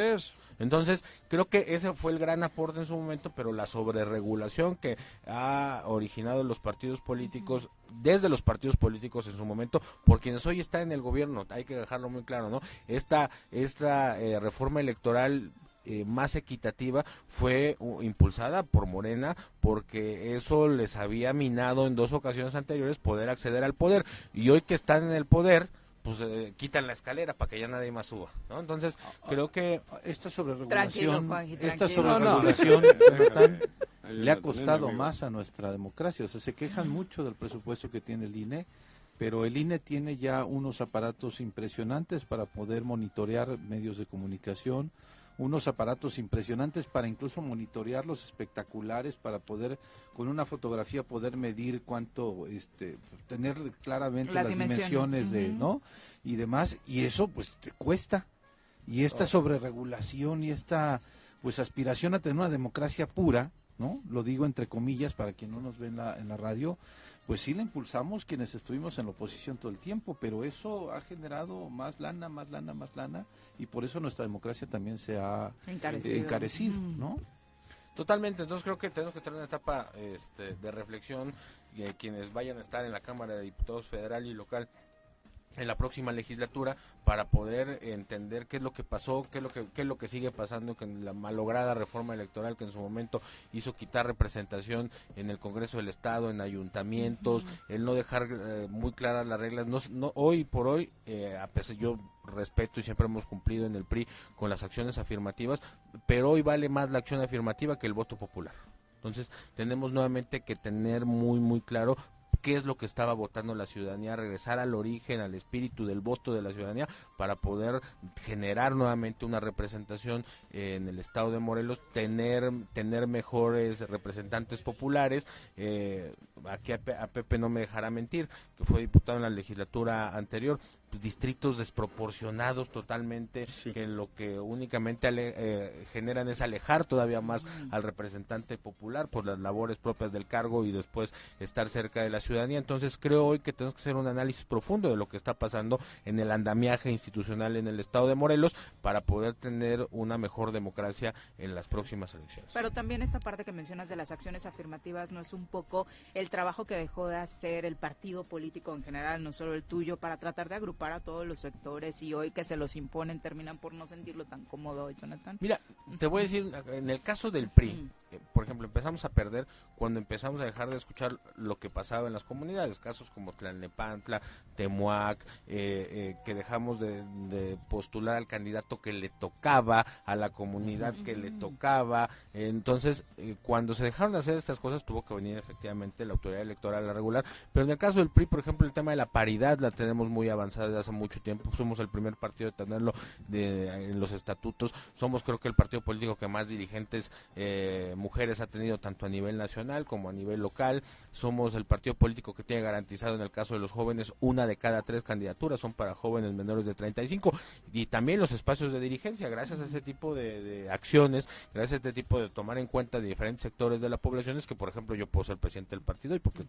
Entonces, creo que ese fue el gran aporte en su momento, pero la sobreregulación que ha originado los partidos políticos, desde los partidos políticos en su momento, por quienes hoy está en el gobierno, hay que dejarlo muy claro, ¿no? Esta, esta eh, reforma electoral eh, más equitativa fue uh, impulsada por Morena porque eso les había minado en dos ocasiones anteriores poder acceder al poder y hoy que están en el poder pues eh, quitan la escalera para que ya nadie más suba, ¿no? Entonces creo que Esta sobreregulación, Juanji, esta sobreregulación Jonathan, Ahí le ha costado más a nuestra democracia. O sea, se quejan mucho del presupuesto que tiene el INE, pero el INE tiene ya unos aparatos impresionantes para poder monitorear medios de comunicación, unos aparatos impresionantes para incluso monitorear los espectaculares, para poder con una fotografía poder medir cuánto, este, tener claramente Las las, dimensiones, dimensiones, de, ujú. ¿no? Y demás, y eso pues te cuesta. Y esta sobreregulación y esta pues aspiración a tener una democracia pura, ¿no? Lo digo entre comillas para quien no nos ve en la, en la radio, pues sí la impulsamos quienes estuvimos en la oposición todo el tiempo, pero eso ha generado más lana, más lana, más lana, y por eso nuestra democracia también se ha Encarecido. eh, encarecido, Mm. ¿no? Totalmente, entonces creo que tenemos que tener una etapa este, de reflexión y eh, quienes vayan a estar en la Cámara de Diputados federal y local en la próxima legislatura para poder entender qué es lo que pasó, qué es lo que, qué es lo que sigue pasando con la malograda reforma electoral que en su momento hizo quitar representación en el Congreso del Estado, en ayuntamientos, el no dejar eh, muy claras las reglas. No, no, hoy por hoy, eh, a pesar yo respeto y siempre hemos cumplido en el PRI con las acciones afirmativas, pero hoy vale más la acción afirmativa que el voto popular. Entonces tenemos nuevamente que tener muy muy claro qué es lo que estaba votando la ciudadanía, regresar al origen, al espíritu del voto de la ciudadanía para poder generar nuevamente una representación en el estado de Morelos, tener, tener mejores representantes populares. Eh, aquí a, Pepe no me dejará mentir, que fue diputado en la legislatura anterior, pues, distritos desproporcionados totalmente, que lo que únicamente eh, generan es alejar todavía más al representante popular por las labores propias del cargo y después estar cerca de la ciudadanía. Entonces creo hoy que tenemos que hacer un análisis profundo de lo que está pasando en el andamiaje institucional en el estado de Morelos para poder tener una mejor democracia en las próximas elecciones. Pero también esta parte que mencionas de las acciones afirmativas no es un poco el trabajo que dejó de hacer el partido político en general, no solo el tuyo, para tratar de agrupar a todos los sectores y hoy que se los imponen terminan por no sentirlo tan cómodo, Jonathan. Mira, te voy a decir, en el caso del PRI, por ejemplo, empezamos a perder cuando empezamos a dejar de escuchar lo que pasaba en las comunidades, casos como Tlalnepantla, Temuac, eh, eh, que dejamos de, postular al candidato que le tocaba, a la comunidad que le tocaba. Entonces, cuando se dejaron de hacer estas cosas, tuvo que venir efectivamente la autoridad electoral a regular. Pero en el caso del PRI, por ejemplo, el tema de la paridad la tenemos muy avanzada desde hace mucho tiempo. Somos el primer partido de tenerlo en los estatutos. Somos, creo que, el partido político que más dirigentes mujeres ha tenido tanto a nivel nacional como a nivel local. Somos el partido político que tiene garantizado en el caso de los jóvenes una de cada tres candidaturas son para jóvenes menores de 35 y también los espacios de dirigencia gracias a ese tipo de, acciones, gracias a este tipo de tomar en cuenta de diferentes sectores de la población es que por ejemplo yo puedo ser presidente del partido y porque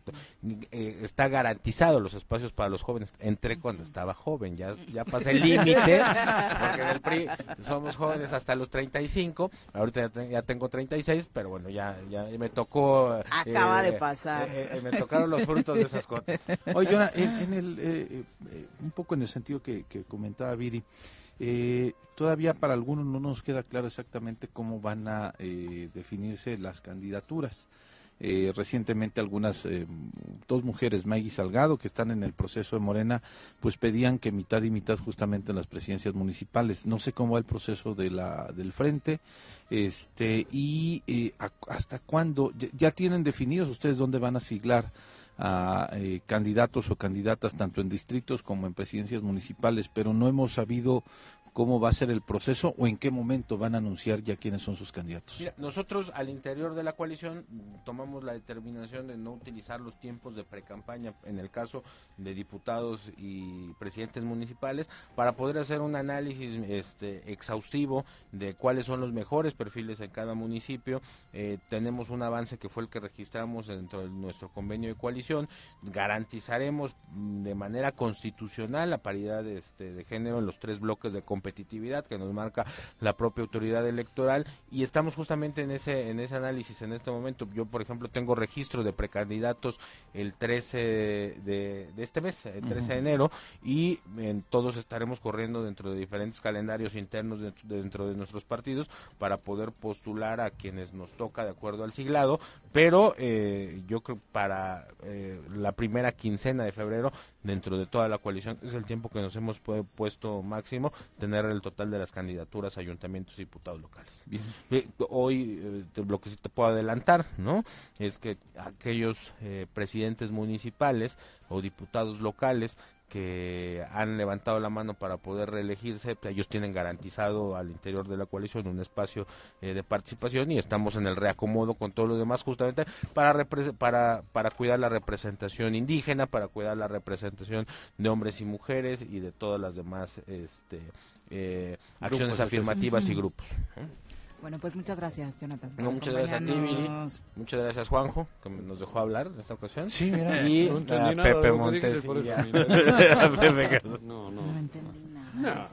eh, está garantizado los espacios para los jóvenes. Entré cuando estaba joven, ya, ya pasé el límite, porque en el PRI somos jóvenes hasta los 35, ahorita ya, ya tengo 36, pero bueno, ya, ya me tocó. Acaba de eh, pasar. Eh, eh, me tocaron los frutos de esas cosas. Oye, en, el, un poco en el sentido que, comentaba Viri, todavía para algunos no nos queda claro exactamente cómo van a definirse las candidaturas. Eh, recientemente algunas eh, dos mujeres, Maggie Salgado, que están en el proceso de Morena, pues pedían que mitad y mitad justamente en las presidencias municipales. No sé cómo va el proceso de la del frente, este y eh, hasta cuándo ya, tienen definidos ustedes dónde van a siglar a candidatos o candidatas tanto en distritos como en presidencias municipales, pero no hemos sabido cómo va a ser el proceso o en qué momento van a anunciar ya quiénes son sus candidatos. nosotros al interior de la coalición tomamos la determinación de no utilizar los tiempos de precampaña en el caso de diputados y presidentes municipales para poder hacer un análisis este, exhaustivo de cuáles son los mejores perfiles en cada municipio. Eh, tenemos un avance que fue el que registramos dentro de nuestro convenio de coalición. Garantizaremos de manera constitucional la paridad este, de género en los tres bloques de competitividad que nos marca la propia autoridad electoral. Y estamos justamente en ese en ese análisis en este momento. Yo, por ejemplo, tengo registro de precandidatos el 13 de, este mes, el 13 de enero, y en, todos estaremos corriendo dentro de diferentes calendarios internos dentro, de nuestros partidos para poder postular a quienes nos toca de acuerdo al siglado, pero eh, yo creo para eh, la primera quincena de febrero dentro de toda la coalición es el tiempo que nos hemos puesto máximo tener el total de las candidaturas ayuntamientos y diputados locales. Bien. Hoy eh, lo que sí te puedo adelantar, ¿no? Es que aquellos eh, presidentes municipales o diputados locales que han levantado la mano para poder reelegirse, pues, ellos tienen garantizado al interior de la coalición un espacio eh, de participación y estamos en el reacomodo con todos los demás justamente para, para, para cuidar la representación indígena, para cuidar la representación de hombres y mujeres y de todas las demás este, eh, acciones afirmativas y grupos. Bueno, pues muchas gracias, Jonathan. muchas gracias a ti, Viri. Muchas gracias, Juanjo, que nos dejó hablar en esta ocasión. Sí, mira. Y a Pepe Montes. no, no. No entendí nada.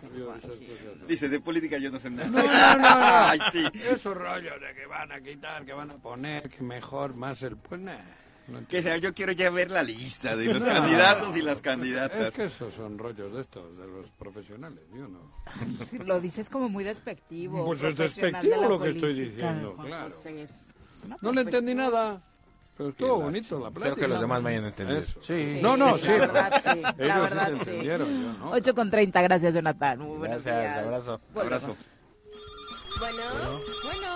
Dice, de política yo no sé nada. No, no, no. Ay, sí. Esos rollos de que van a quitar, que van a poner, que mejor, más el... Pues nada. Que sea, yo quiero ya ver la lista de los candidatos y las candidatas. Es que esos son rollos de estos, de los profesionales, yo no. Lo dices como muy despectivo. Pues es despectivo de la lo que estoy diciendo, Juan claro. José, es No le entendí nada. Pero estuvo bonito la plática. Creo que los demás me hayan entendido. Eso. Sí, No, no, la sí. verdad, sí, la verdad, sí sí. entendieron, yo no. 8 con 30, gracias Jonathan. Muy buenos Gracias, días. abrazo. Volvemos. Abrazo. Bueno, bueno, Bueno.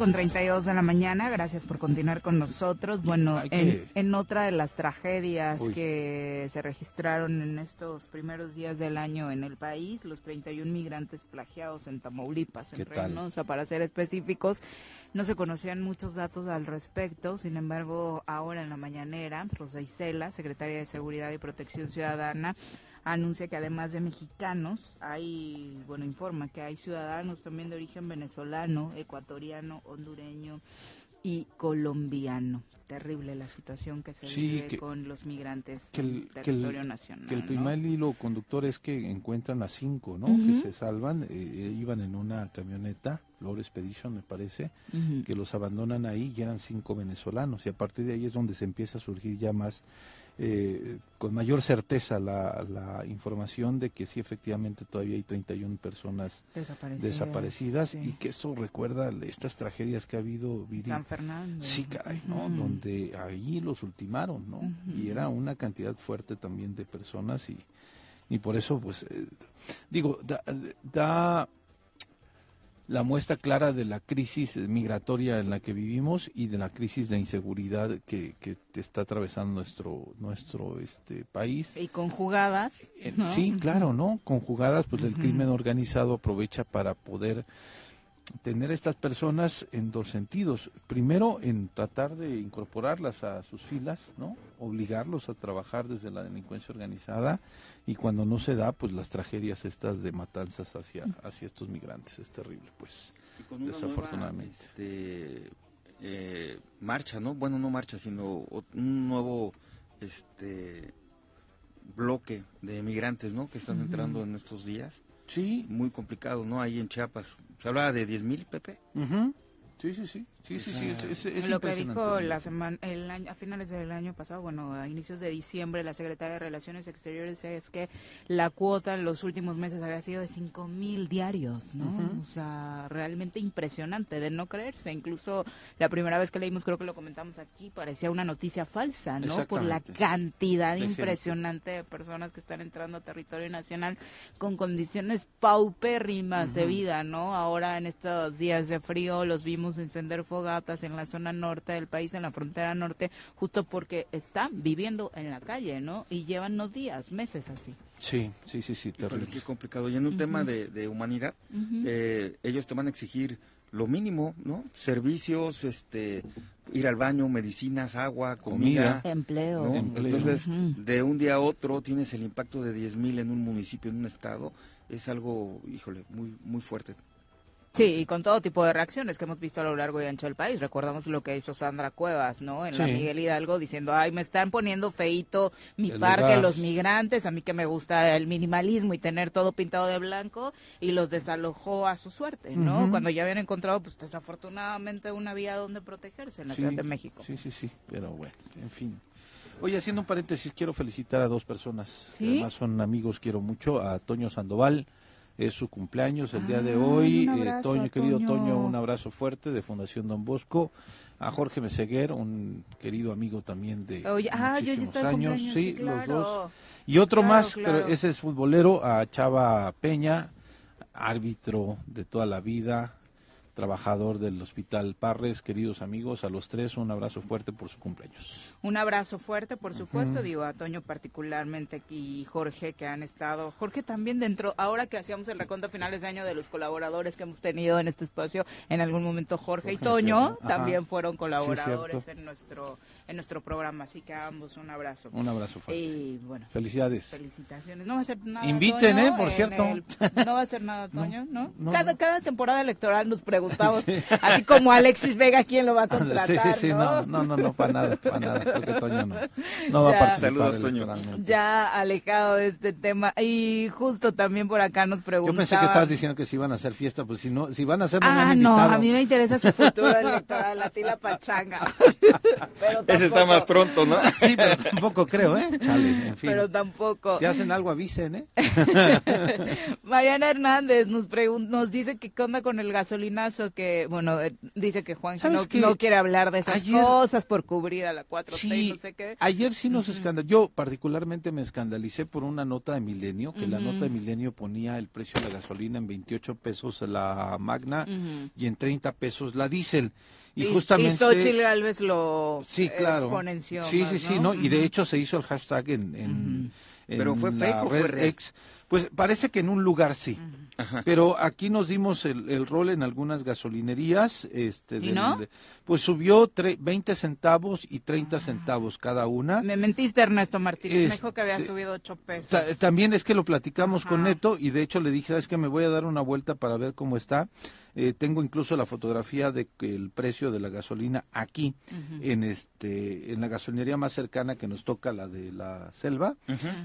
Con 32 de la mañana, gracias por continuar con nosotros. Bueno, en, en otra de las tragedias Uy. que se registraron en estos primeros días del año en el país, los 31 migrantes plagiados en Tamaulipas, en. Reynosa, para ser específicos, no se conocían muchos datos al respecto, sin embargo, ahora en la mañanera, Rosa Isela, secretaria de Seguridad y Protección Ciudadana, anuncia que además de mexicanos, hay, bueno, informa que hay ciudadanos también de origen venezolano, ecuatoriano, hondureño y colombiano. Terrible la situación que se Sí, vive que- con los migrantes que el, el que el- territorio nacional. que el ¿no? primer hilo conductor es que encuentran a cinco, ¿no? Que se salvan, eh, iban en una camioneta, Lord Expedition me parece, que los abandonan ahí y eran cinco venezolanos y a partir de ahí es donde se empieza a surgir ya más, eh, con mayor certeza la, la información de que sí efectivamente todavía hay 31 personas Desaparecidas, desaparecidas sí. y que esto recuerda estas tragedias que ha habido, Viri. San Fernando. Sí, caray, ¿no? Donde ahí los ultimaron, ¿no? Y era una cantidad fuerte también de personas y, y por eso, pues, eh, digo, da, da la muestra clara de la crisis migratoria en la que vivimos y de la crisis de inseguridad que, que está atravesando nuestro nuestro este país. Y conjugadas. ¿no? Sí, claro, ¿no? Conjugadas, pues el crimen organizado aprovecha para poder tener a estas personas en dos sentidos. Primero, en tratar de incorporarlas a sus filas, ¿no? Obligarlos a trabajar desde la delincuencia organizada y cuando no se da, pues las tragedias estas de matanzas hacia, hacia estos migrantes. Es terrible, pues, Y con una desafortunadamente. nueva, este, eh, marcha, ¿no? Bueno, no marcha, sino un nuevo este bloque de migrantes, ¿no? Que están entrando en estos días. Sí. Muy complicado, ¿no? Ahí en Chiapas. Se hablaba de 10 mil, Pepe. Ujú. Sí, sí, sí. Sí, sí, sí. Es, es- es lo que dijo la semana, el año, a finales del año pasado, bueno, a inicios de diciembre, la secretaria de Relaciones Exteriores es que la cuota en los últimos meses había sido de cinco mil diarios, ¿no? O sea, realmente impresionante, de no creerse. Incluso la primera vez que leímos, creo que lo comentamos aquí, parecía una noticia falsa, ¿no? Por la cantidad De gente. impresionante de personas que están entrando a territorio nacional con condiciones paupérrimas de vida, ¿no? Ahora en estos días de frío los vimos encender fogatas en la zona norte del país, en la frontera norte, justo porque están viviendo en la calle, ¿no? Y llevan no días, meses así. Sí, sí, sí, sí, Híjole, terrible. qué complicado. Y en un tema de, de humanidad, eh, ellos te van a exigir lo mínimo, ¿no? Servicios, este, ir al baño, medicinas, agua, comida. Comida. Empleo. ¿no? Empleo. Entonces, de un día a otro tienes el impacto de 10 mil en un municipio, en un estado. Es algo, híjole, muy, muy fuerte. Sí, y con todo tipo de reacciones que hemos visto a lo largo y ancho del país. Recordamos lo que hizo Sandra Cuevas, ¿no? En la. Miguel Hidalgo diciendo, ay, me están poniendo feito mi El parque, lugar. los migrantes, a mí que me gusta el minimalismo y tener todo pintado de blanco, y los desalojó a su suerte, ¿no? Cuando ya habían encontrado, pues desafortunadamente, una vía donde protegerse en la Sí, Ciudad de México. Sí, sí, sí, pero bueno, en fin. Oye, haciendo un paréntesis, quiero felicitar a dos personas. que ¿Sí? Además son amigos, quiero mucho. A Toño Sandoval, es su cumpleaños el día de Ay, hoy. Eh, Toño, querido Toño. Toño, un abrazo fuerte de Fundación Don Bosco. A Jorge Meseguer, un querido amigo también de Oye, ah, yo ya años. sí, sí, claro. los dos. Y otro Claro, más, claro. pero ese es futbolero, a Chava Peña, árbitro de toda la vida, trabajador del Hospital Parres, queridos amigos, a los tres un abrazo fuerte por su cumpleaños. Un abrazo fuerte, por supuesto, digo a Toño particularmente y Jorge que han estado, Jorge también dentro, ahora que hacíamos el recuento a finales de año de los colaboradores que hemos tenido en este espacio, en algún momento Jorge y Toño también fueron colaboradores en nuestro en nuestro programa, así que a ambos un abrazo. Un abrazo fuerte. Y bueno, Felicidades. felicitaciones. No va a ser nada. Inviten, Toño, ¿eh? Por cierto. el- no va a ser nada, Toño, ¿no? no, cada, no. cada temporada electoral nos preguntamos, así como Alexis Vega, ¿quién lo va a contratar? Sí, sí, sí, ¿no? no, no, no, no, para nada, para nada, creo que Toño no, no va Ya. a participar Saludos, Toño. ya alejado de este tema y justo también por acá nos Yo preguntaban pensé que estabas diciendo que si iban a hacer fiesta, pues si no, si van a hacer ah no invitado. a mí me interesa su futuro electoral a ti la pachanga pero Ese está más pronto, ¿no? Sí, pero tampoco creo, ¿eh? Chale, en fin. pero tampoco Si hacen algo avisen, ¿eh? Mariana Hernández nos pregun- nos dice que qué onda con el gasolinazo que bueno eh, dice que Juan ¿Sabes no, qué? no quiere hablar de esas Ayer- cosas por cubrir a la 4T y Sí, no sé qué ayer sí nos escandalizó. Yo particularmente me escandalicé por una nota de Milenio, que la nota de Milenio ponía el precio de la gasolina en 28 pesos la Magna y en 30 pesos la diésel. Y, y, justamente... y Xochitl Galvez lo Sí, claro. exponenció Sí, más, sí, sí, ¿no? Y de hecho se hizo el hashtag en... en- en ¿Pero fue fake o fue red real? X. Pues parece que en un lugar sí. Pero aquí nos dimos el, el rol en algunas gasolinerías. Este, ¿Y del- no? Pues subió tre- 20 centavos y 30 centavos cada una. Me mentiste, Ernesto Martínez. Me Este, dijo que había subido ocho pesos. Ta- también es que lo platicamos con. Neto y de hecho le dije, ¿sabes qué? Me voy a dar una vuelta para ver cómo está. Eh, tengo incluso la fotografía de que el precio de la gasolina aquí, en este en la gasolinería más cercana que nos toca, la de la Selva,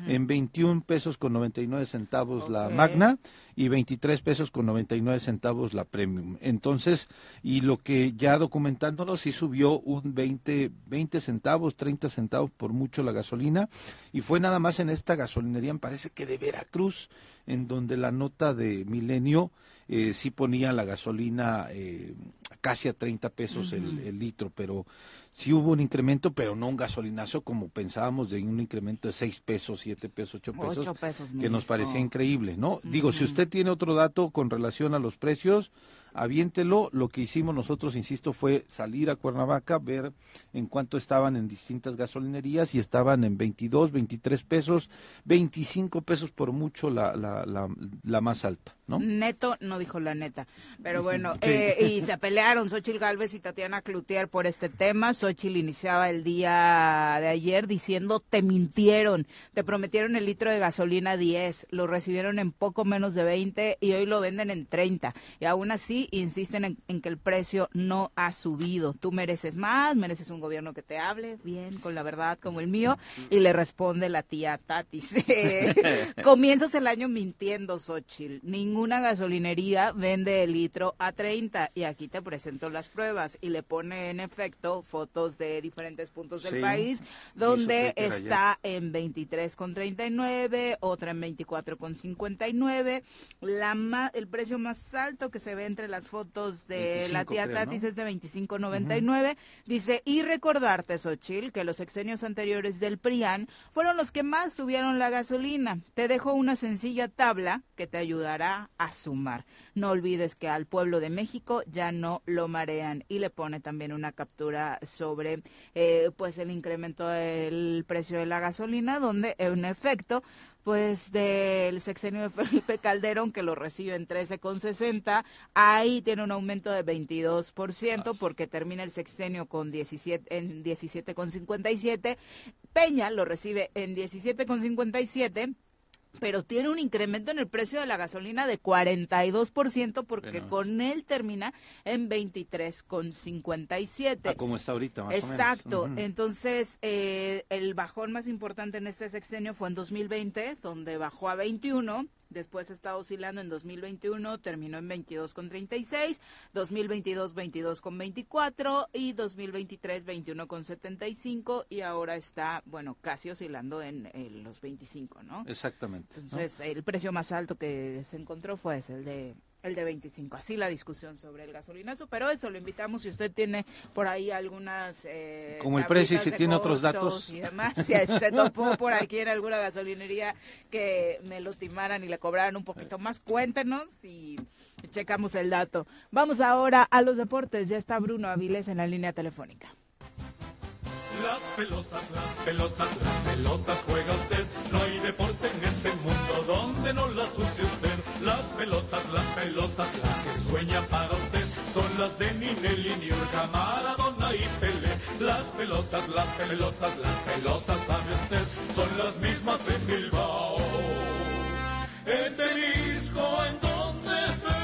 en 21 pesos con 99 centavos la. Magna y 23 pesos con 99 centavos la Premium. Entonces, y lo que ya documentándolo, sí subió un 20, 20 centavos, 30 centavos por mucho la gasolina y fue nada más en esta gasolinería, me parece que de Veracruz, en donde la nota de Milenio eh, sí ponía la gasolina eh, casi a 30 pesos el, el litro, pero sí hubo un incremento, pero no un gasolinazo como pensábamos de un incremento de 6 pesos, 7 pesos, 8 pesos, Ocho pesos, mi que nos parecía increíble, ¿no? Digo, si usted tiene otro dato con relación a los precios, aviéntelo. Lo que hicimos nosotros, insisto, fue salir a Cuernavaca, ver en cuánto estaban en distintas gasolinerías y estaban en 22, 23 pesos, 25 pesos por mucho la, la, la, la más alta, ¿no? Neto no dijo la neta. Pero bueno, Sí. eh, y se pelearon Xochitl Galvez y Tatiana Cloutier por este tema. Xochitl iniciaba el día de ayer diciendo, te mintieron, te prometieron el litro de gasolina 10, lo recibieron en poco menos de 20 y hoy lo venden en 30. Y aún así insisten en, en que el precio no ha subido. Tú mereces más, mereces un gobierno que te hable bien, con la verdad, como el mío. Y le responde la tía Tatis. Comienzas el año mintiendo, Xochitl. Ninguna gasolinería vende el litro a 30 y aquí te presento las pruebas y le pone en efecto fotos de diferentes puntos del Sí, país donde está en 23,39, otra en 24,59. La ma- el precio más alto que se ve entre las fotos de la 25 tía creo, Tatis ¿no? es de 25.99. Dice, y recordarte, Xochil, que los exenios anteriores del PRIAN fueron los que más subieron la gasolina. Te dejo una sencilla tabla que te ayudará a sumar. No olvides que al pueblo de México ya no lo marean. Y le pone también una captura sobre eh, pues el incremento del precio de la gasolina, donde en efecto pues del sexenio de Felipe Calderón, que lo recibe en 13,60, ahí tiene un aumento de 22%, porque termina el sexenio con 17, en 17,57. Peña lo recibe en 17,57 pero tiene un incremento en el precio de la gasolina de 42% porque Bueno. con él termina en 23,57. Ah, como está ahorita, más o menos. Exacto. Ujú. Entonces, eh, el bajón más importante en este sexenio fue en 2020, donde bajó a 21. Después está oscilando en 2021, terminó en 22,36, 2022 22,24 y 2023 21,75 y ahora está, bueno, casi oscilando en, en los 25, ¿no? Exactamente. ¿no? Entonces, el precio más alto que se encontró fue ese, el de el de 25. Así la discusión sobre el gasolinazo, pero eso lo invitamos si usted tiene por ahí algunas eh, Como el precio y si tiene otros datos. y demás, si se topó por aquí en alguna gasolinería que me lo timaran y le cobraran un poquito más, cuéntenos y checamos el dato. Vamos ahora a los deportes. Ya está Bruno Aviles en la línea telefónica. Las pelotas, las pelotas, las pelotas juega usted. No hay deporte en este mundo donde no las use usted. Las pelotas, las pelotas, las que sueña para usted. Son las de Ninelli, Niurka, Maradona y Pelé. Las pelotas, las pelotas, las pelotas, sabe usted. Son las mismas en Bilbao. En Temisco, en donde esté.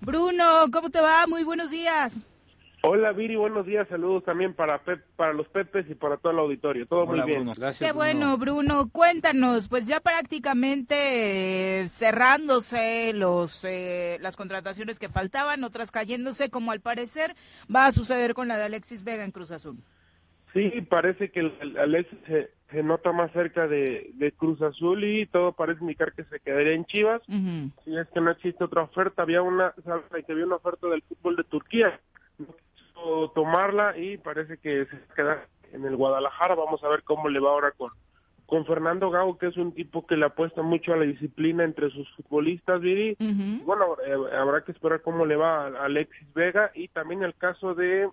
Bruno, ¿cómo te va? Muy buenos días. Hola Viri, buenos días, saludos también para Pep, para los Pepes y para todo el auditorio, todo muy bien. Qué bueno, Bruno. Cuéntanos, pues ya prácticamente eh, cerrándose los eh, las contrataciones que faltaban, otras cayéndose, como al parecer va a suceder con la de Alexis Vega en Cruz Azul. Sí, parece que el, el Alexis se, se nota más cerca de, de Cruz Azul y todo parece indicar que se quedaría en Chivas. Si es que no existe otra oferta, había una, que había una oferta del fútbol de Turquía, tomarla y parece que se queda en el Guadalajara. Vamos a ver cómo le va ahora con con Fernando Gago, que es un tipo que le apuesta mucho a la disciplina entre sus futbolistas, Viri. Bueno, eh, habrá que esperar cómo le va a Alexis Vega y también el caso de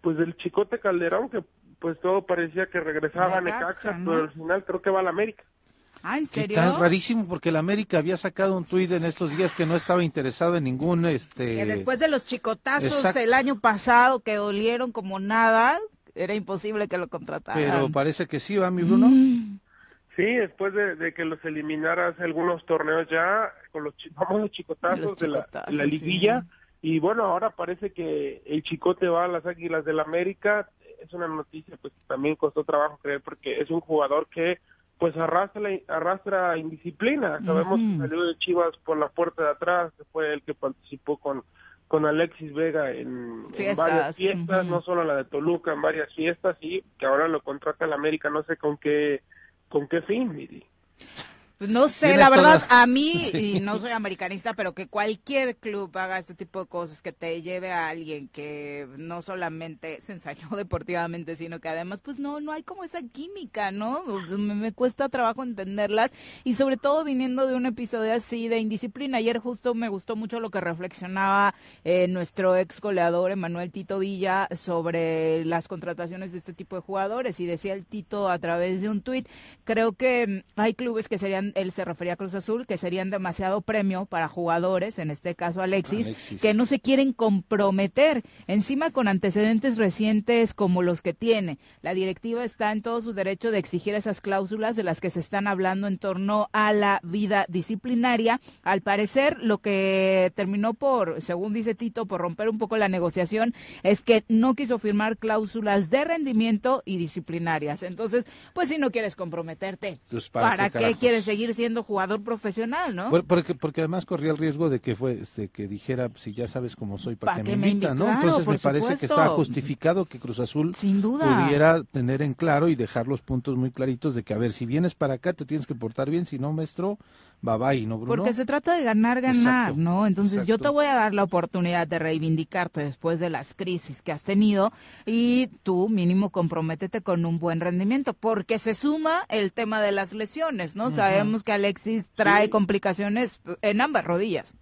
pues del Chicote Calderón, que pues todo parecía que regresaba a Necaxa, Necaxa, ¿no? pero al final creo que va a la América. Ah, ¿en ¿Qué serio? tal? Rarísimo, porque el América había sacado un tuit en estos días que no estaba interesado en ningún... este Que después de los chicotazos Exacto. el año pasado que dolieron como nada, era imposible que lo contrataran. Pero parece que sí, va mi Bruno. Mm. Sí, después de, de que los eliminara hace algunos torneos ya, con los chi- famosos chicotazos, Los de, la, chicotazos, de la sí. liguilla, y bueno, ahora parece que el chicote va a las Águilas del América, es una noticia pues que también costó trabajo creer porque es un jugador que pues arrastra, arrastra indisciplina, sabemos que salió de Chivas por la puerta de atrás, que fue el que participó con con Alexis Vega en, varias fiestas, no solo la de Toluca, en varias fiestas, y que ahora lo contrata el América, no sé con qué con qué fin, Miri. No sé, la verdad, a mí, Sí. y no soy americanista, pero que cualquier club haga este tipo de cosas, que te lleve a alguien que no solamente se ensayó deportivamente, sino que además, pues no, no hay como esa química, ¿no? Pues, Me, me cuesta trabajo entenderlas, y sobre todo viniendo de un episodio así de indisciplina. Ayer justo me gustó mucho lo que reflexionaba eh, nuestro ex goleador Emanuel Tito Villa sobre las contrataciones de este tipo de jugadores, y decía el Tito a través de un tuit, creo que hay clubes que serían, él se refería a Cruz Azul, que serían demasiado premio para jugadores, en este caso Alexis, Alexis. que no se quieren comprometer, encima con antecedentes recientes como los que tiene. La directiva está en todo su derecho de exigir esas cláusulas de las que se están hablando en torno a la vida disciplinaria. Al parecer, lo que terminó por, según dice Tito, por romper un poco la negociación, es que no quiso firmar cláusulas de rendimiento y disciplinarias. Entonces, pues si no quieres comprometerte, Pues, ¿para ¿para, qué qué, quieres seguir siendo jugador profesional, no? Por- Porque, porque además corría el riesgo de que fue este que dijera si ya sabes cómo soy para Pa' que, que me invitan, invi- ¿no? claro, Entonces me parece que está justificado que Cruz Azul Sin duda. pudiera tener en claro y dejar los puntos muy claritos de que a ver si vienes para acá te tienes que portar bien, si no maestro, bye bye, ¿no Bruno? Porque se trata de ganar, ganar, Exacto, ¿no? Entonces yo te voy a dar la oportunidad de reivindicarte después de las crisis que has tenido y tú mínimo comprométete con un buen rendimiento, porque se suma el tema de las lesiones, ¿no? Sabemos que Alexis trae complicaciones en ambas rodillas.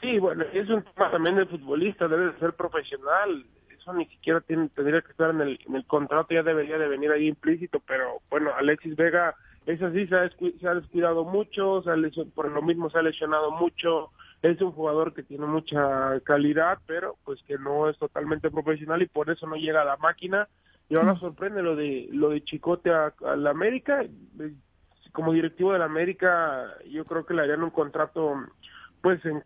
Sí, bueno, es un tema también del futbolista, debe de ser profesional, eso ni siquiera tiene, tendría que estar en el, en el contrato, ya debería de venir ahí implícito, pero bueno, Alexis Vega, es así, se ha, se ha descuidado mucho, se ha lesio- por lo mismo se ha lesionado mucho, es un jugador que tiene mucha calidad, pero pues que no es totalmente profesional y por eso no llega a la máquina y ahora sorprende lo de lo de Chicote a, a la América. Como directivo de la América, yo creo que le harían un contrato pues en-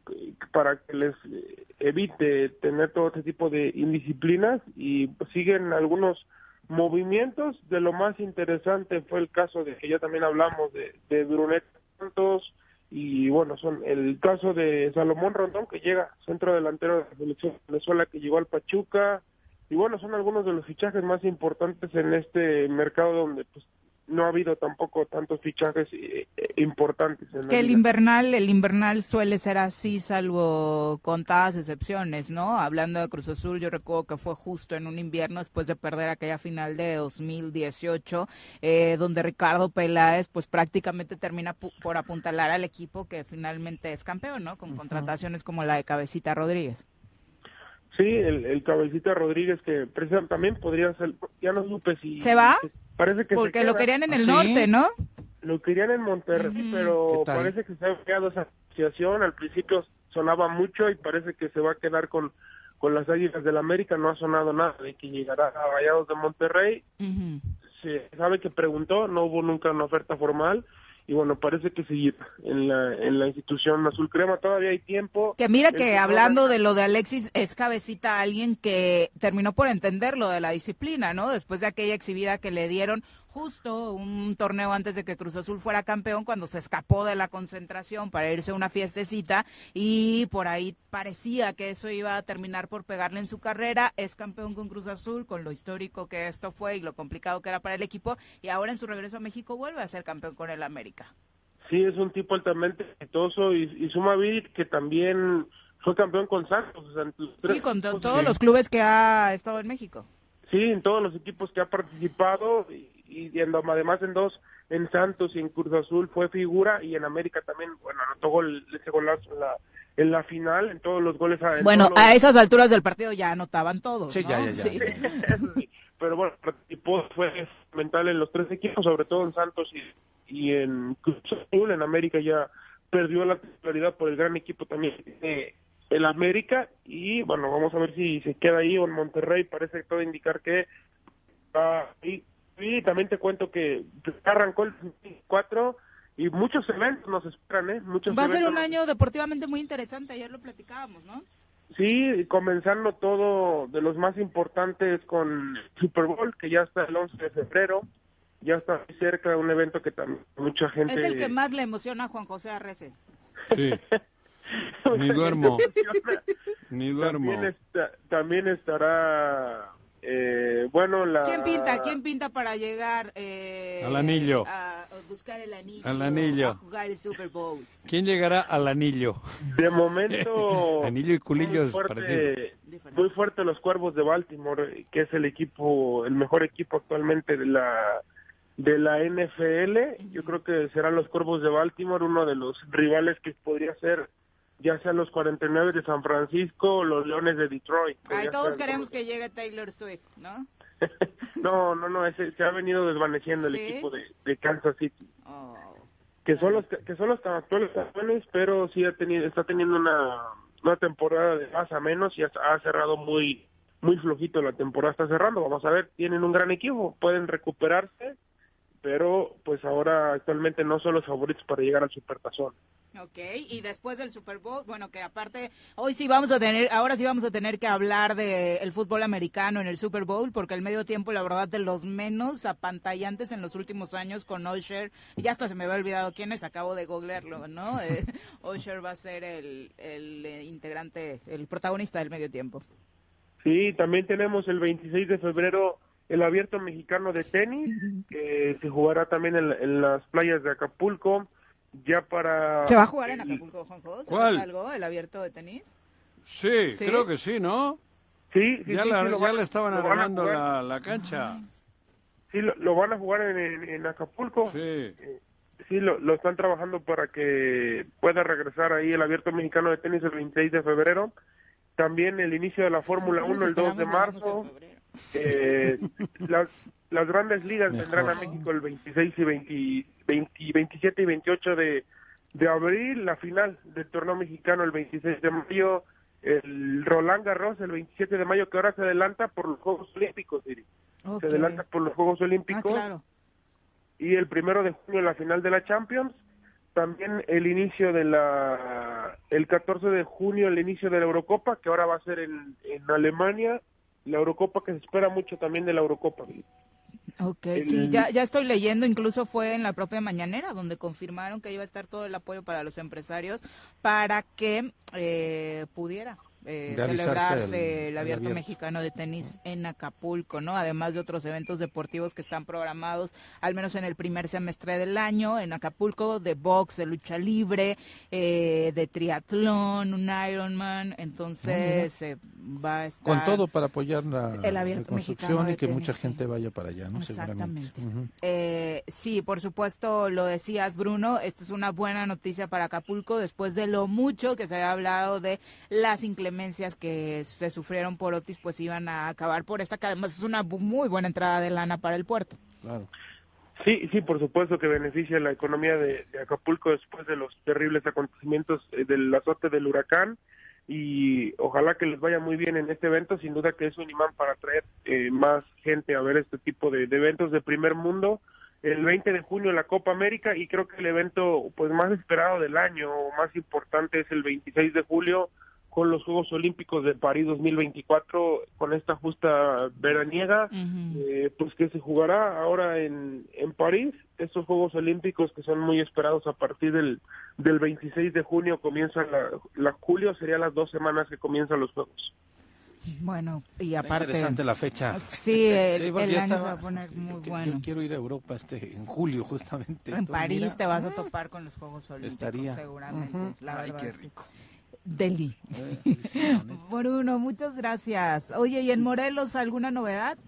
para que les eh, evite tener todo este tipo de indisciplinas y siguen algunos movimientos. De lo más interesante fue el caso de que ya también hablamos de, de Brunet Santos y bueno, son el caso de Salomón Rondón que llega centro delantero de la selección de Venezuela que llegó al Pachuca y bueno, son algunos de los fichajes más importantes en este mercado donde pues no ha habido tampoco tantos fichajes eh, eh, importantes en la Que el liga. invernal, el invernal suele ser así, salvo contadas excepciones, ¿no? Hablando de Cruz Azul, yo recuerdo que fue justo en un invierno después de perder aquella final de 2018, eh, donde Ricardo Peláez, pues prácticamente termina pu- por apuntalar al equipo que finalmente es campeón, ¿no? Con contrataciones como la de Cabecita Rodríguez. Sí, el, el cabecita Rodríguez que precisamente también podría ser, ya no supe si... ¿Se va? Parece que se Porque lo querían en el norte, ¿no? Lo querían en Monterrey, pero parece que se ha creado esa asociación. Al principio sonaba mucho y parece que se va a quedar con, con las Águilas del América. No ha sonado nada de que llegará a Rayados de Monterrey. Se sabe que preguntó, no hubo nunca una oferta formal. Y bueno, parece que seguir en la, en la institución azul crema. Todavía hay tiempo. Que mira que hablando de lo de Alexis, es cabecita alguien que terminó por entender lo de la disciplina, ¿no? Después de aquella exhibida que le dieron justo un torneo antes de que Cruz Azul fuera campeón, cuando se escapó de la concentración para irse a una fiestecita y por ahí parecía que eso iba a terminar por pegarle en su carrera. Es campeón con Cruz Azul, con lo histórico que esto fue y lo complicado que era para el equipo, y ahora en su regreso a México vuelve a ser campeón con el América. Sí, es un tipo altamente exitoso y, y suma Vidic que también fue campeón con Santos. o sea, Sí, con todos los clubes que ha estado en México. Sí, en todos los equipos que ha participado y, y en- además en dos, en Santos y en Cruz Azul fue figura y en América también, bueno, anotó gol, ese golazo en la, en la final, en todos los goles. en Bueno, los- a esas alturas del partido ya anotaban todos. Sí, ¿no? ya, ya, ya. Sí. Eso sí, pero bueno, participó, fue fundamental en los tres equipos, sobre todo en Santos y, y en Cruz Azul, en América ya perdió la titularidad por el gran equipo también eh, el América y bueno, vamos a ver si se queda ahí o en Monterrey, parece todo indicar que va ahí. Y también te cuento que arrancó el 24 y muchos eventos nos esperan, ¿eh? Muchos Va a ser un año deportivamente muy interesante, ayer lo platicábamos, ¿no? Sí, comenzando todo de los más importantes con Super Bowl, que ya está el 11 de febrero, ya está muy cerca de un evento que también mucha gente... Es el que más le emociona a Juan José Arrece. Sí. Ni duermo. Ni duermo. También, está- también estará, eh, bueno, la... ¿Quién pinta? ¿Quién pinta para llegar eh, Al anillo. A, a buscar el anillo. Al anillo. A jugar el Super Bowl. ¿Quién llegará al anillo? De momento... Anillo y culillos muy fuerte, muy fuerte los Cuervos de Baltimore, que es el equipo, el mejor equipo actualmente de la de la NFL. Yo creo que serán los Cuervos de Baltimore uno de los rivales que podría ser ya sean los 49 de San Francisco o los Leones de Detroit. que Ay, todos queremos que llegue Taylor Swift, ¿no? No, no, no, ese, se ha venido desvaneciendo el equipo de, de Kansas City. Oh. que son los que son los actuales campeones, pero sí ha tenido está teniendo una una temporada de más a menos y ha, ha cerrado muy muy flojito la temporada está cerrando. Vamos a ver, tienen un gran equipo, pueden recuperarse, pero pues ahora actualmente no son los favoritos para llegar al Supertazón. Ok, y después del Super Bowl, bueno, que aparte, hoy sí vamos a tener, ahora sí vamos a tener que hablar de el fútbol americano en el Super Bowl, porque el medio tiempo, la verdad, de los menos apantallantes en los últimos años con Osher, ya hasta se me había olvidado quién es, acabo de googlearlo, ¿no? Eh, Osher va a ser el, el eh, integrante, el protagonista del medio tiempo. Sí, también tenemos el 26 de febrero el abierto mexicano de tenis, que se jugará también en, en las playas de Acapulco, ya para... ¿Se va a jugar en Acapulco, Juanjo? ¿Sabes ¿Cuál? algo, el abierto de tenis? Sí, ¿Sí? creo que sí, ¿no? Sí, sí, ya sí, la- sí, ya van- le estaban arreglando la, la cancha. Sí, lo, lo van a jugar en, en- en Acapulco. Sí. Sí, lo, lo están trabajando para que pueda regresar ahí el Abierto Mexicano de Tenis el 26 de febrero. También el inicio de la Fórmula 1 el 2 de marzo. Eh, las, las grandes ligas vendrán a México el 26 y 20 20 27 y 28 de, de abril. La final del torneo mexicano el 26 de mayo. El Roland Garros el 27 de mayo, que ahora se adelanta por los Juegos Olímpicos, Siri. Ok. se adelanta por los Juegos Olímpicos. Ah, claro. Y el primero de junio la final de la Champions. También el inicio de la, el 14 de junio el inicio de la Eurocopa, que ahora va a ser en, en Alemania. La Eurocopa que se espera mucho también de la Eurocopa. Ok, El- sí, ya, ya estoy leyendo, incluso fue en la propia mañanera donde confirmaron que iba a estar todo el apoyo para los empresarios para que eh, pudiera eh, celebrarse el- abierto abierto. mexicano de tenis en Acapulco, ¿no? Además de otros eventos deportivos que están programados, al menos en el primer semestre del año, en Acapulco, de box, de lucha libre, eh, de triatlón, un Ironman, entonces eh, va a estar... Con todo para apoyar la, El abierto la mexicano construcción de y que tenis, mucha sí. gente vaya para allá, ¿no? Seguramente. Exactamente. Ujú. Eh, sí, por supuesto, lo decías, Bruno. Esta es una buena noticia para Acapulco después de lo mucho que se había hablado de las inclemencias que se sufrieron por Otis, pues iban a acabar por esta, que además es una muy buena entrada de lana para el puerto. Claro. Sí, sí, por supuesto que beneficia la economía de, de Acapulco después de los terribles acontecimientos eh, del azote del huracán y ojalá que les vaya muy bien en este evento. Sin duda que es un imán para atraer eh, más gente a ver este tipo de, de eventos de primer mundo. El 20 de junio la Copa América y creo que el evento pues más esperado del año o más importante es el 26 de julio con los Juegos Olímpicos de París 2024 con esta justa veraniega eh, pues que se jugará ahora en, en París estos Juegos Olímpicos que son muy esperados a partir del, del 26 de junio comienza la, la julio sería las dos semanas que comienzan los Juegos Bueno, y Está aparte... interesante la fecha. Sí, el, Sí, el año se va a poner muy que- bueno. Yo quiero ir a Europa este en julio justamente. En Entonces, París mira, te vas a topar con los Juegos Olímpicos, Estaría. seguramente. Ujú. la Ay, qué es que Eh, Bruno, muchas gracias. Oye, ¿y en Morelos alguna novedad?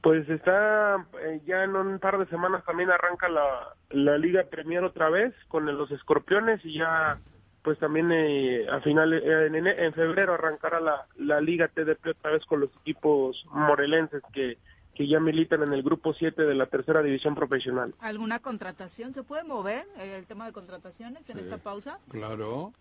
Pues está eh, ya en un par de semanas también arranca la, la Liga Premier otra vez con los Escorpiones y ya pues también eh, a finales eh, en, en febrero arrancará la, la Liga TDP otra vez con los equipos morelenses que, que ya militan en el grupo 7 de la tercera división profesional. ¿Alguna contratación? ¿Se puede mover eh, el tema de contrataciones en esta pausa? Claro.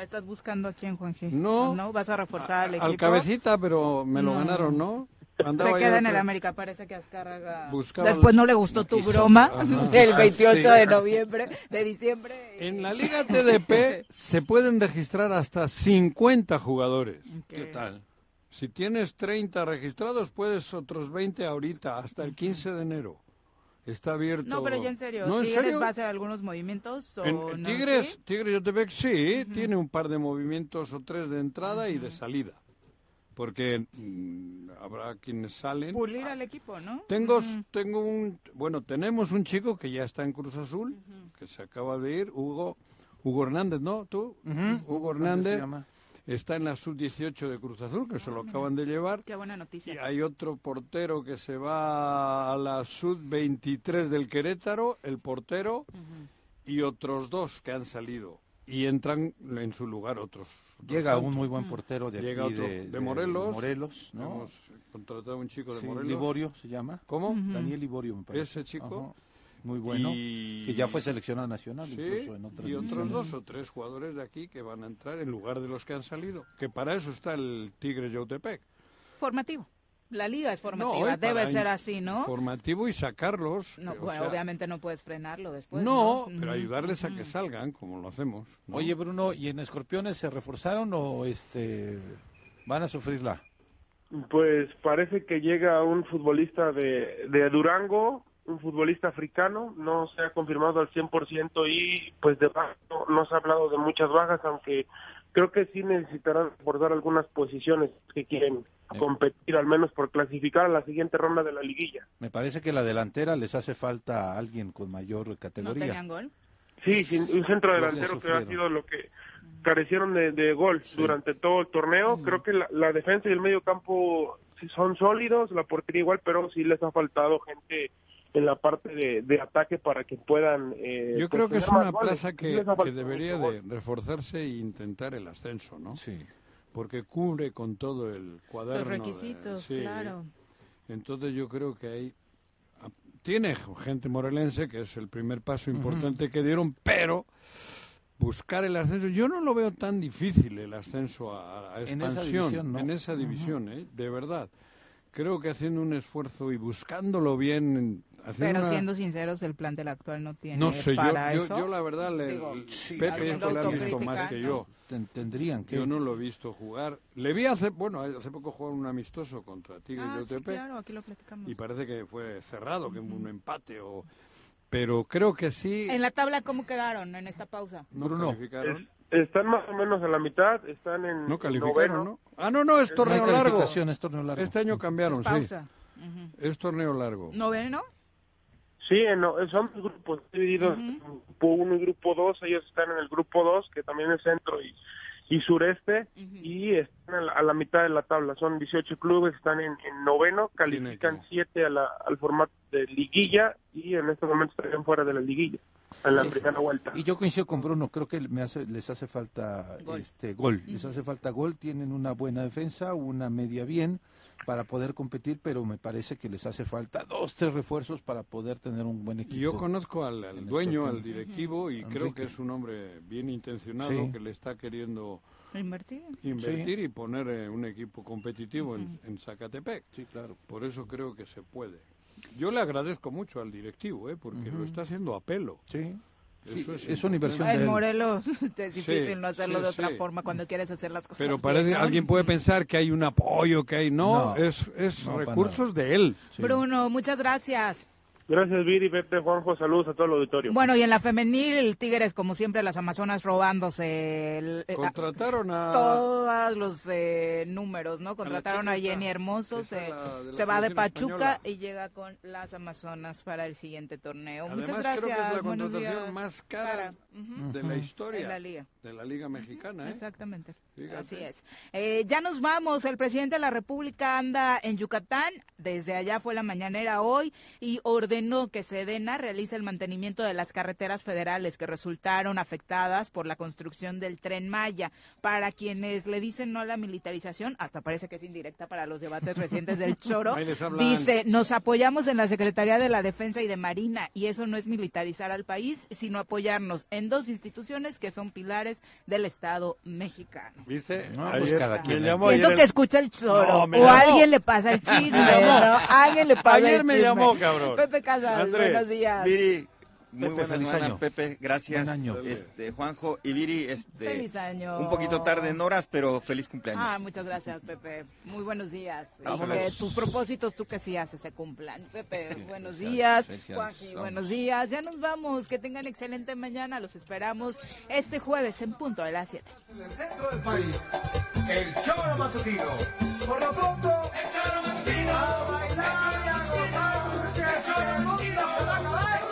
¿Estás buscando a quién, Juan G? No. ¿No? ¿Vas a reforzar al equipo? Al cabecita, pero me lo No. ganaron, ¿no? Se queda en el pre- América, parece que Azcárraga... Buscaba Después no le gustó tu quiso. broma Ajá. del 28 Sí. de noviembre, de diciembre. En la Liga TDP se pueden registrar hasta 50 jugadores. ¿Qué tal? Si tienes 30 registrados, puedes otros 20 ahorita, hasta el 15 de enero. Está abierto. No, pero ya en serio, ¿No, en ¿Tigres serio? va a hacer algunos movimientos o En- no? Tigres, ¿Sí? Tigres Yotepec sí, tiene un par de movimientos o tres de entrada y de salida. Porque mm, habrá quienes salen. Pulir al equipo, ¿no? Tengo, tengo un, bueno, tenemos un chico que ya está en Cruz Azul, que se acaba de ir, Hugo, Hugo Hernández, ¿no? ¿Tú? Hugo ¿Cómo se Hernández. Está en la sub-18 de Cruz Azul, que se lo acaban de llevar. Qué buena noticia. Y hay otro portero que se va a la sub-23 del Querétaro, el portero, y otros dos que han salido. Y entran en su lugar otros. otros Llega tantos. un muy buen portero de Llega aquí otro de, de Morelos. Morelos, ¿no? Hemos contratado a un chico de Sí, Morelos. Liborio se llama. ¿Cómo? Ujú. Daniel Liborio, me parece. Ese chico. Ajá. Muy bueno. Y- Que ya fue seleccionado nacional, Sí, incluso en otras y otros divisiones. dos o tres jugadores de aquí que van a entrar en lugar de los que han salido. Que para eso está el Tigre Yautepec. Formativo. La liga es formativa, y debe ser así, ¿no? Formativo y sacarlos. No, que, o bueno, sea, obviamente no puedes frenarlo después. no, ¿no? pero ayudarles a que salgan, como lo hacemos. ¿no? Oye, Bruno, ¿y en Escorpiones se reforzaron o este van a sufrirla? Pues parece que llega un futbolista de, de Durango, un futbolista africano, no se ha confirmado al 100% y pues de baja no, no se ha hablado de muchas bajas, aunque creo que sí necesitarán reforzar algunas posiciones que quieren competir, al menos por clasificar a la siguiente ronda de la liguilla. Me parece que la delantera les hace falta a alguien con mayor ¿No categoría. tenían gol? Sí, sin- un centro delantero que ha sido lo que carecieron de, de gol durante todo el torneo. Creo que la, la defensa y el medio campo son sólidos, la portería igual, pero sí les ha faltado gente en la parte de, de ataque para que puedan... eh, Yo pues, creo que es una plaza que, debería de reforzarse e intentar el ascenso, ¿no? Sí. Porque cubre con todo el cuaderno. Los de- requisitos, sí. claro. Entonces yo creo que hay... Tiene gente morelense, que es el primer paso importante que dieron, pero buscar el ascenso, yo no lo veo tan difícil el ascenso a, a En esa expansión, división, ¿no? en esa división, ¿eh? de verdad. creo que haciendo un esfuerzo y buscándolo bien. Pero una- siendo sinceros, el plantel actual no tiene No sé, yo, para yo, eso. yo la verdad, le, Digo, el- sí, Pepe es que le ha visto más que ¿no? yo. Ten- tendrían que. Yo no lo he visto jugar. Le vi hace, bueno, hace poco jugar un amistoso contra Tigres Ah, de sí, UTP. claro, aquí lo platicamos. Y parece que fue cerrado, que hubo un empate. o Pero creo que sí. En la tabla, ¿cómo quedaron en esta pausa? No calificaron. Están más o menos a la mitad, están en No calificaron, noveno. ¿no? Ah, no, no, es torneo hay largo. es torneo largo. Este año cambiaron, Es sí. pausa. Ujú. Es torneo largo. ¿Noveno? Sí, en- no, son dos grupos divididos en grupo 1 y grupo 2. Ellos están en el grupo 2, que también es centro y, y sureste, y están a la, a la mitad de la tabla. Son 18 clubes, están en, en noveno, califican 7 a la- al formato de liguilla y en este momento estarían fuera de la liguilla, en la primera vuelta. Y yo coincido con Bruno, creo que me hace, les hace falta Gol. este gol, les hace falta gol, tienen una buena defensa, una media bien para poder competir, pero me parece que les hace falta dos, tres refuerzos para poder tener un buen equipo. Yo conozco al, al dueño, al directivo, y creo que es un hombre bien intencionado Sí. que le está queriendo Invertir. invertir y poner eh, un equipo competitivo en, en Zacatepec. Sí, claro. Por eso creo que se puede. Yo le agradezco mucho al directivo, ¿eh? porque lo está haciendo a pelo. Sí. Eso Sí, es una inversión En de él. Morelos es difícil Sí, no hacerlo sí, de otra sí. forma cuando quieres hacer las cosas Pero bien, parece, ¿no? alguien puede pensar que hay un apoyo, que hay... No, No, es, es no, recursos de él. Bruno, muchas gracias. Gracias, Viri, Pepe, Juanjo, saludos a todo el auditorio. Bueno, y en la femenil, Tigres, como siempre, las Amazonas robándose el- eh, Contrataron a... todos los eh, números, ¿no? Contrataron a, chica Jenny Hermoso, se, la de se va de Pachuca española. y llega con las Amazonas para el siguiente torneo. Además, Muchas gracias. creo que es la buenos contratación días. más cara Ujú. de la historia. En la liga. De la Liga Mexicana, ¿eh? Exactamente. Fíjate. Así es. Eh, ya nos vamos. El presidente de la República anda en Yucatán. Desde allá fue la mañanera hoy y ordenó que Sedena realice el mantenimiento de las carreteras federales que resultaron afectadas por la construcción del tren Maya. Para quienes le dicen no a la militarización, hasta parece que es indirecta para los debates recientes del Choro, dice, nos apoyamos en la Secretaría de la Defensa y de Marina y eso no es militarizar al país, sino apoyarnos en dos instituciones que son pilares del Estado mexicano. ¿Viste? No, pues Ayer cada quien, me llamó Siento ayer que el- escucha el choro No, me o llamó. alguien le pasa el chisme, Me. ¿no? Alguien le pasa Ayer el me chisme. llamó, cabrón. Pepe Casal, Andrés. buenos días. Viri, muy Pepe, buena semana, año. Pepe, gracias. Buen año. Este, Juanjo y Viri, este, Feliz año. un poquito tarde en horas, pero feliz cumpleaños. Ah, muchas gracias, Pepe. Muy buenos días. Que tus propósitos, tú que sí haces, se cumplan. Pepe, buenos días. Vamos. buenos días. Ya nos vamos. Que tengan excelente mañana. Los esperamos este jueves en punto de las 7. En el centro del país, el choro matutino. Por lo pronto, el choro matutino. A bailar y a gozar, el choro nunca se va a acabar.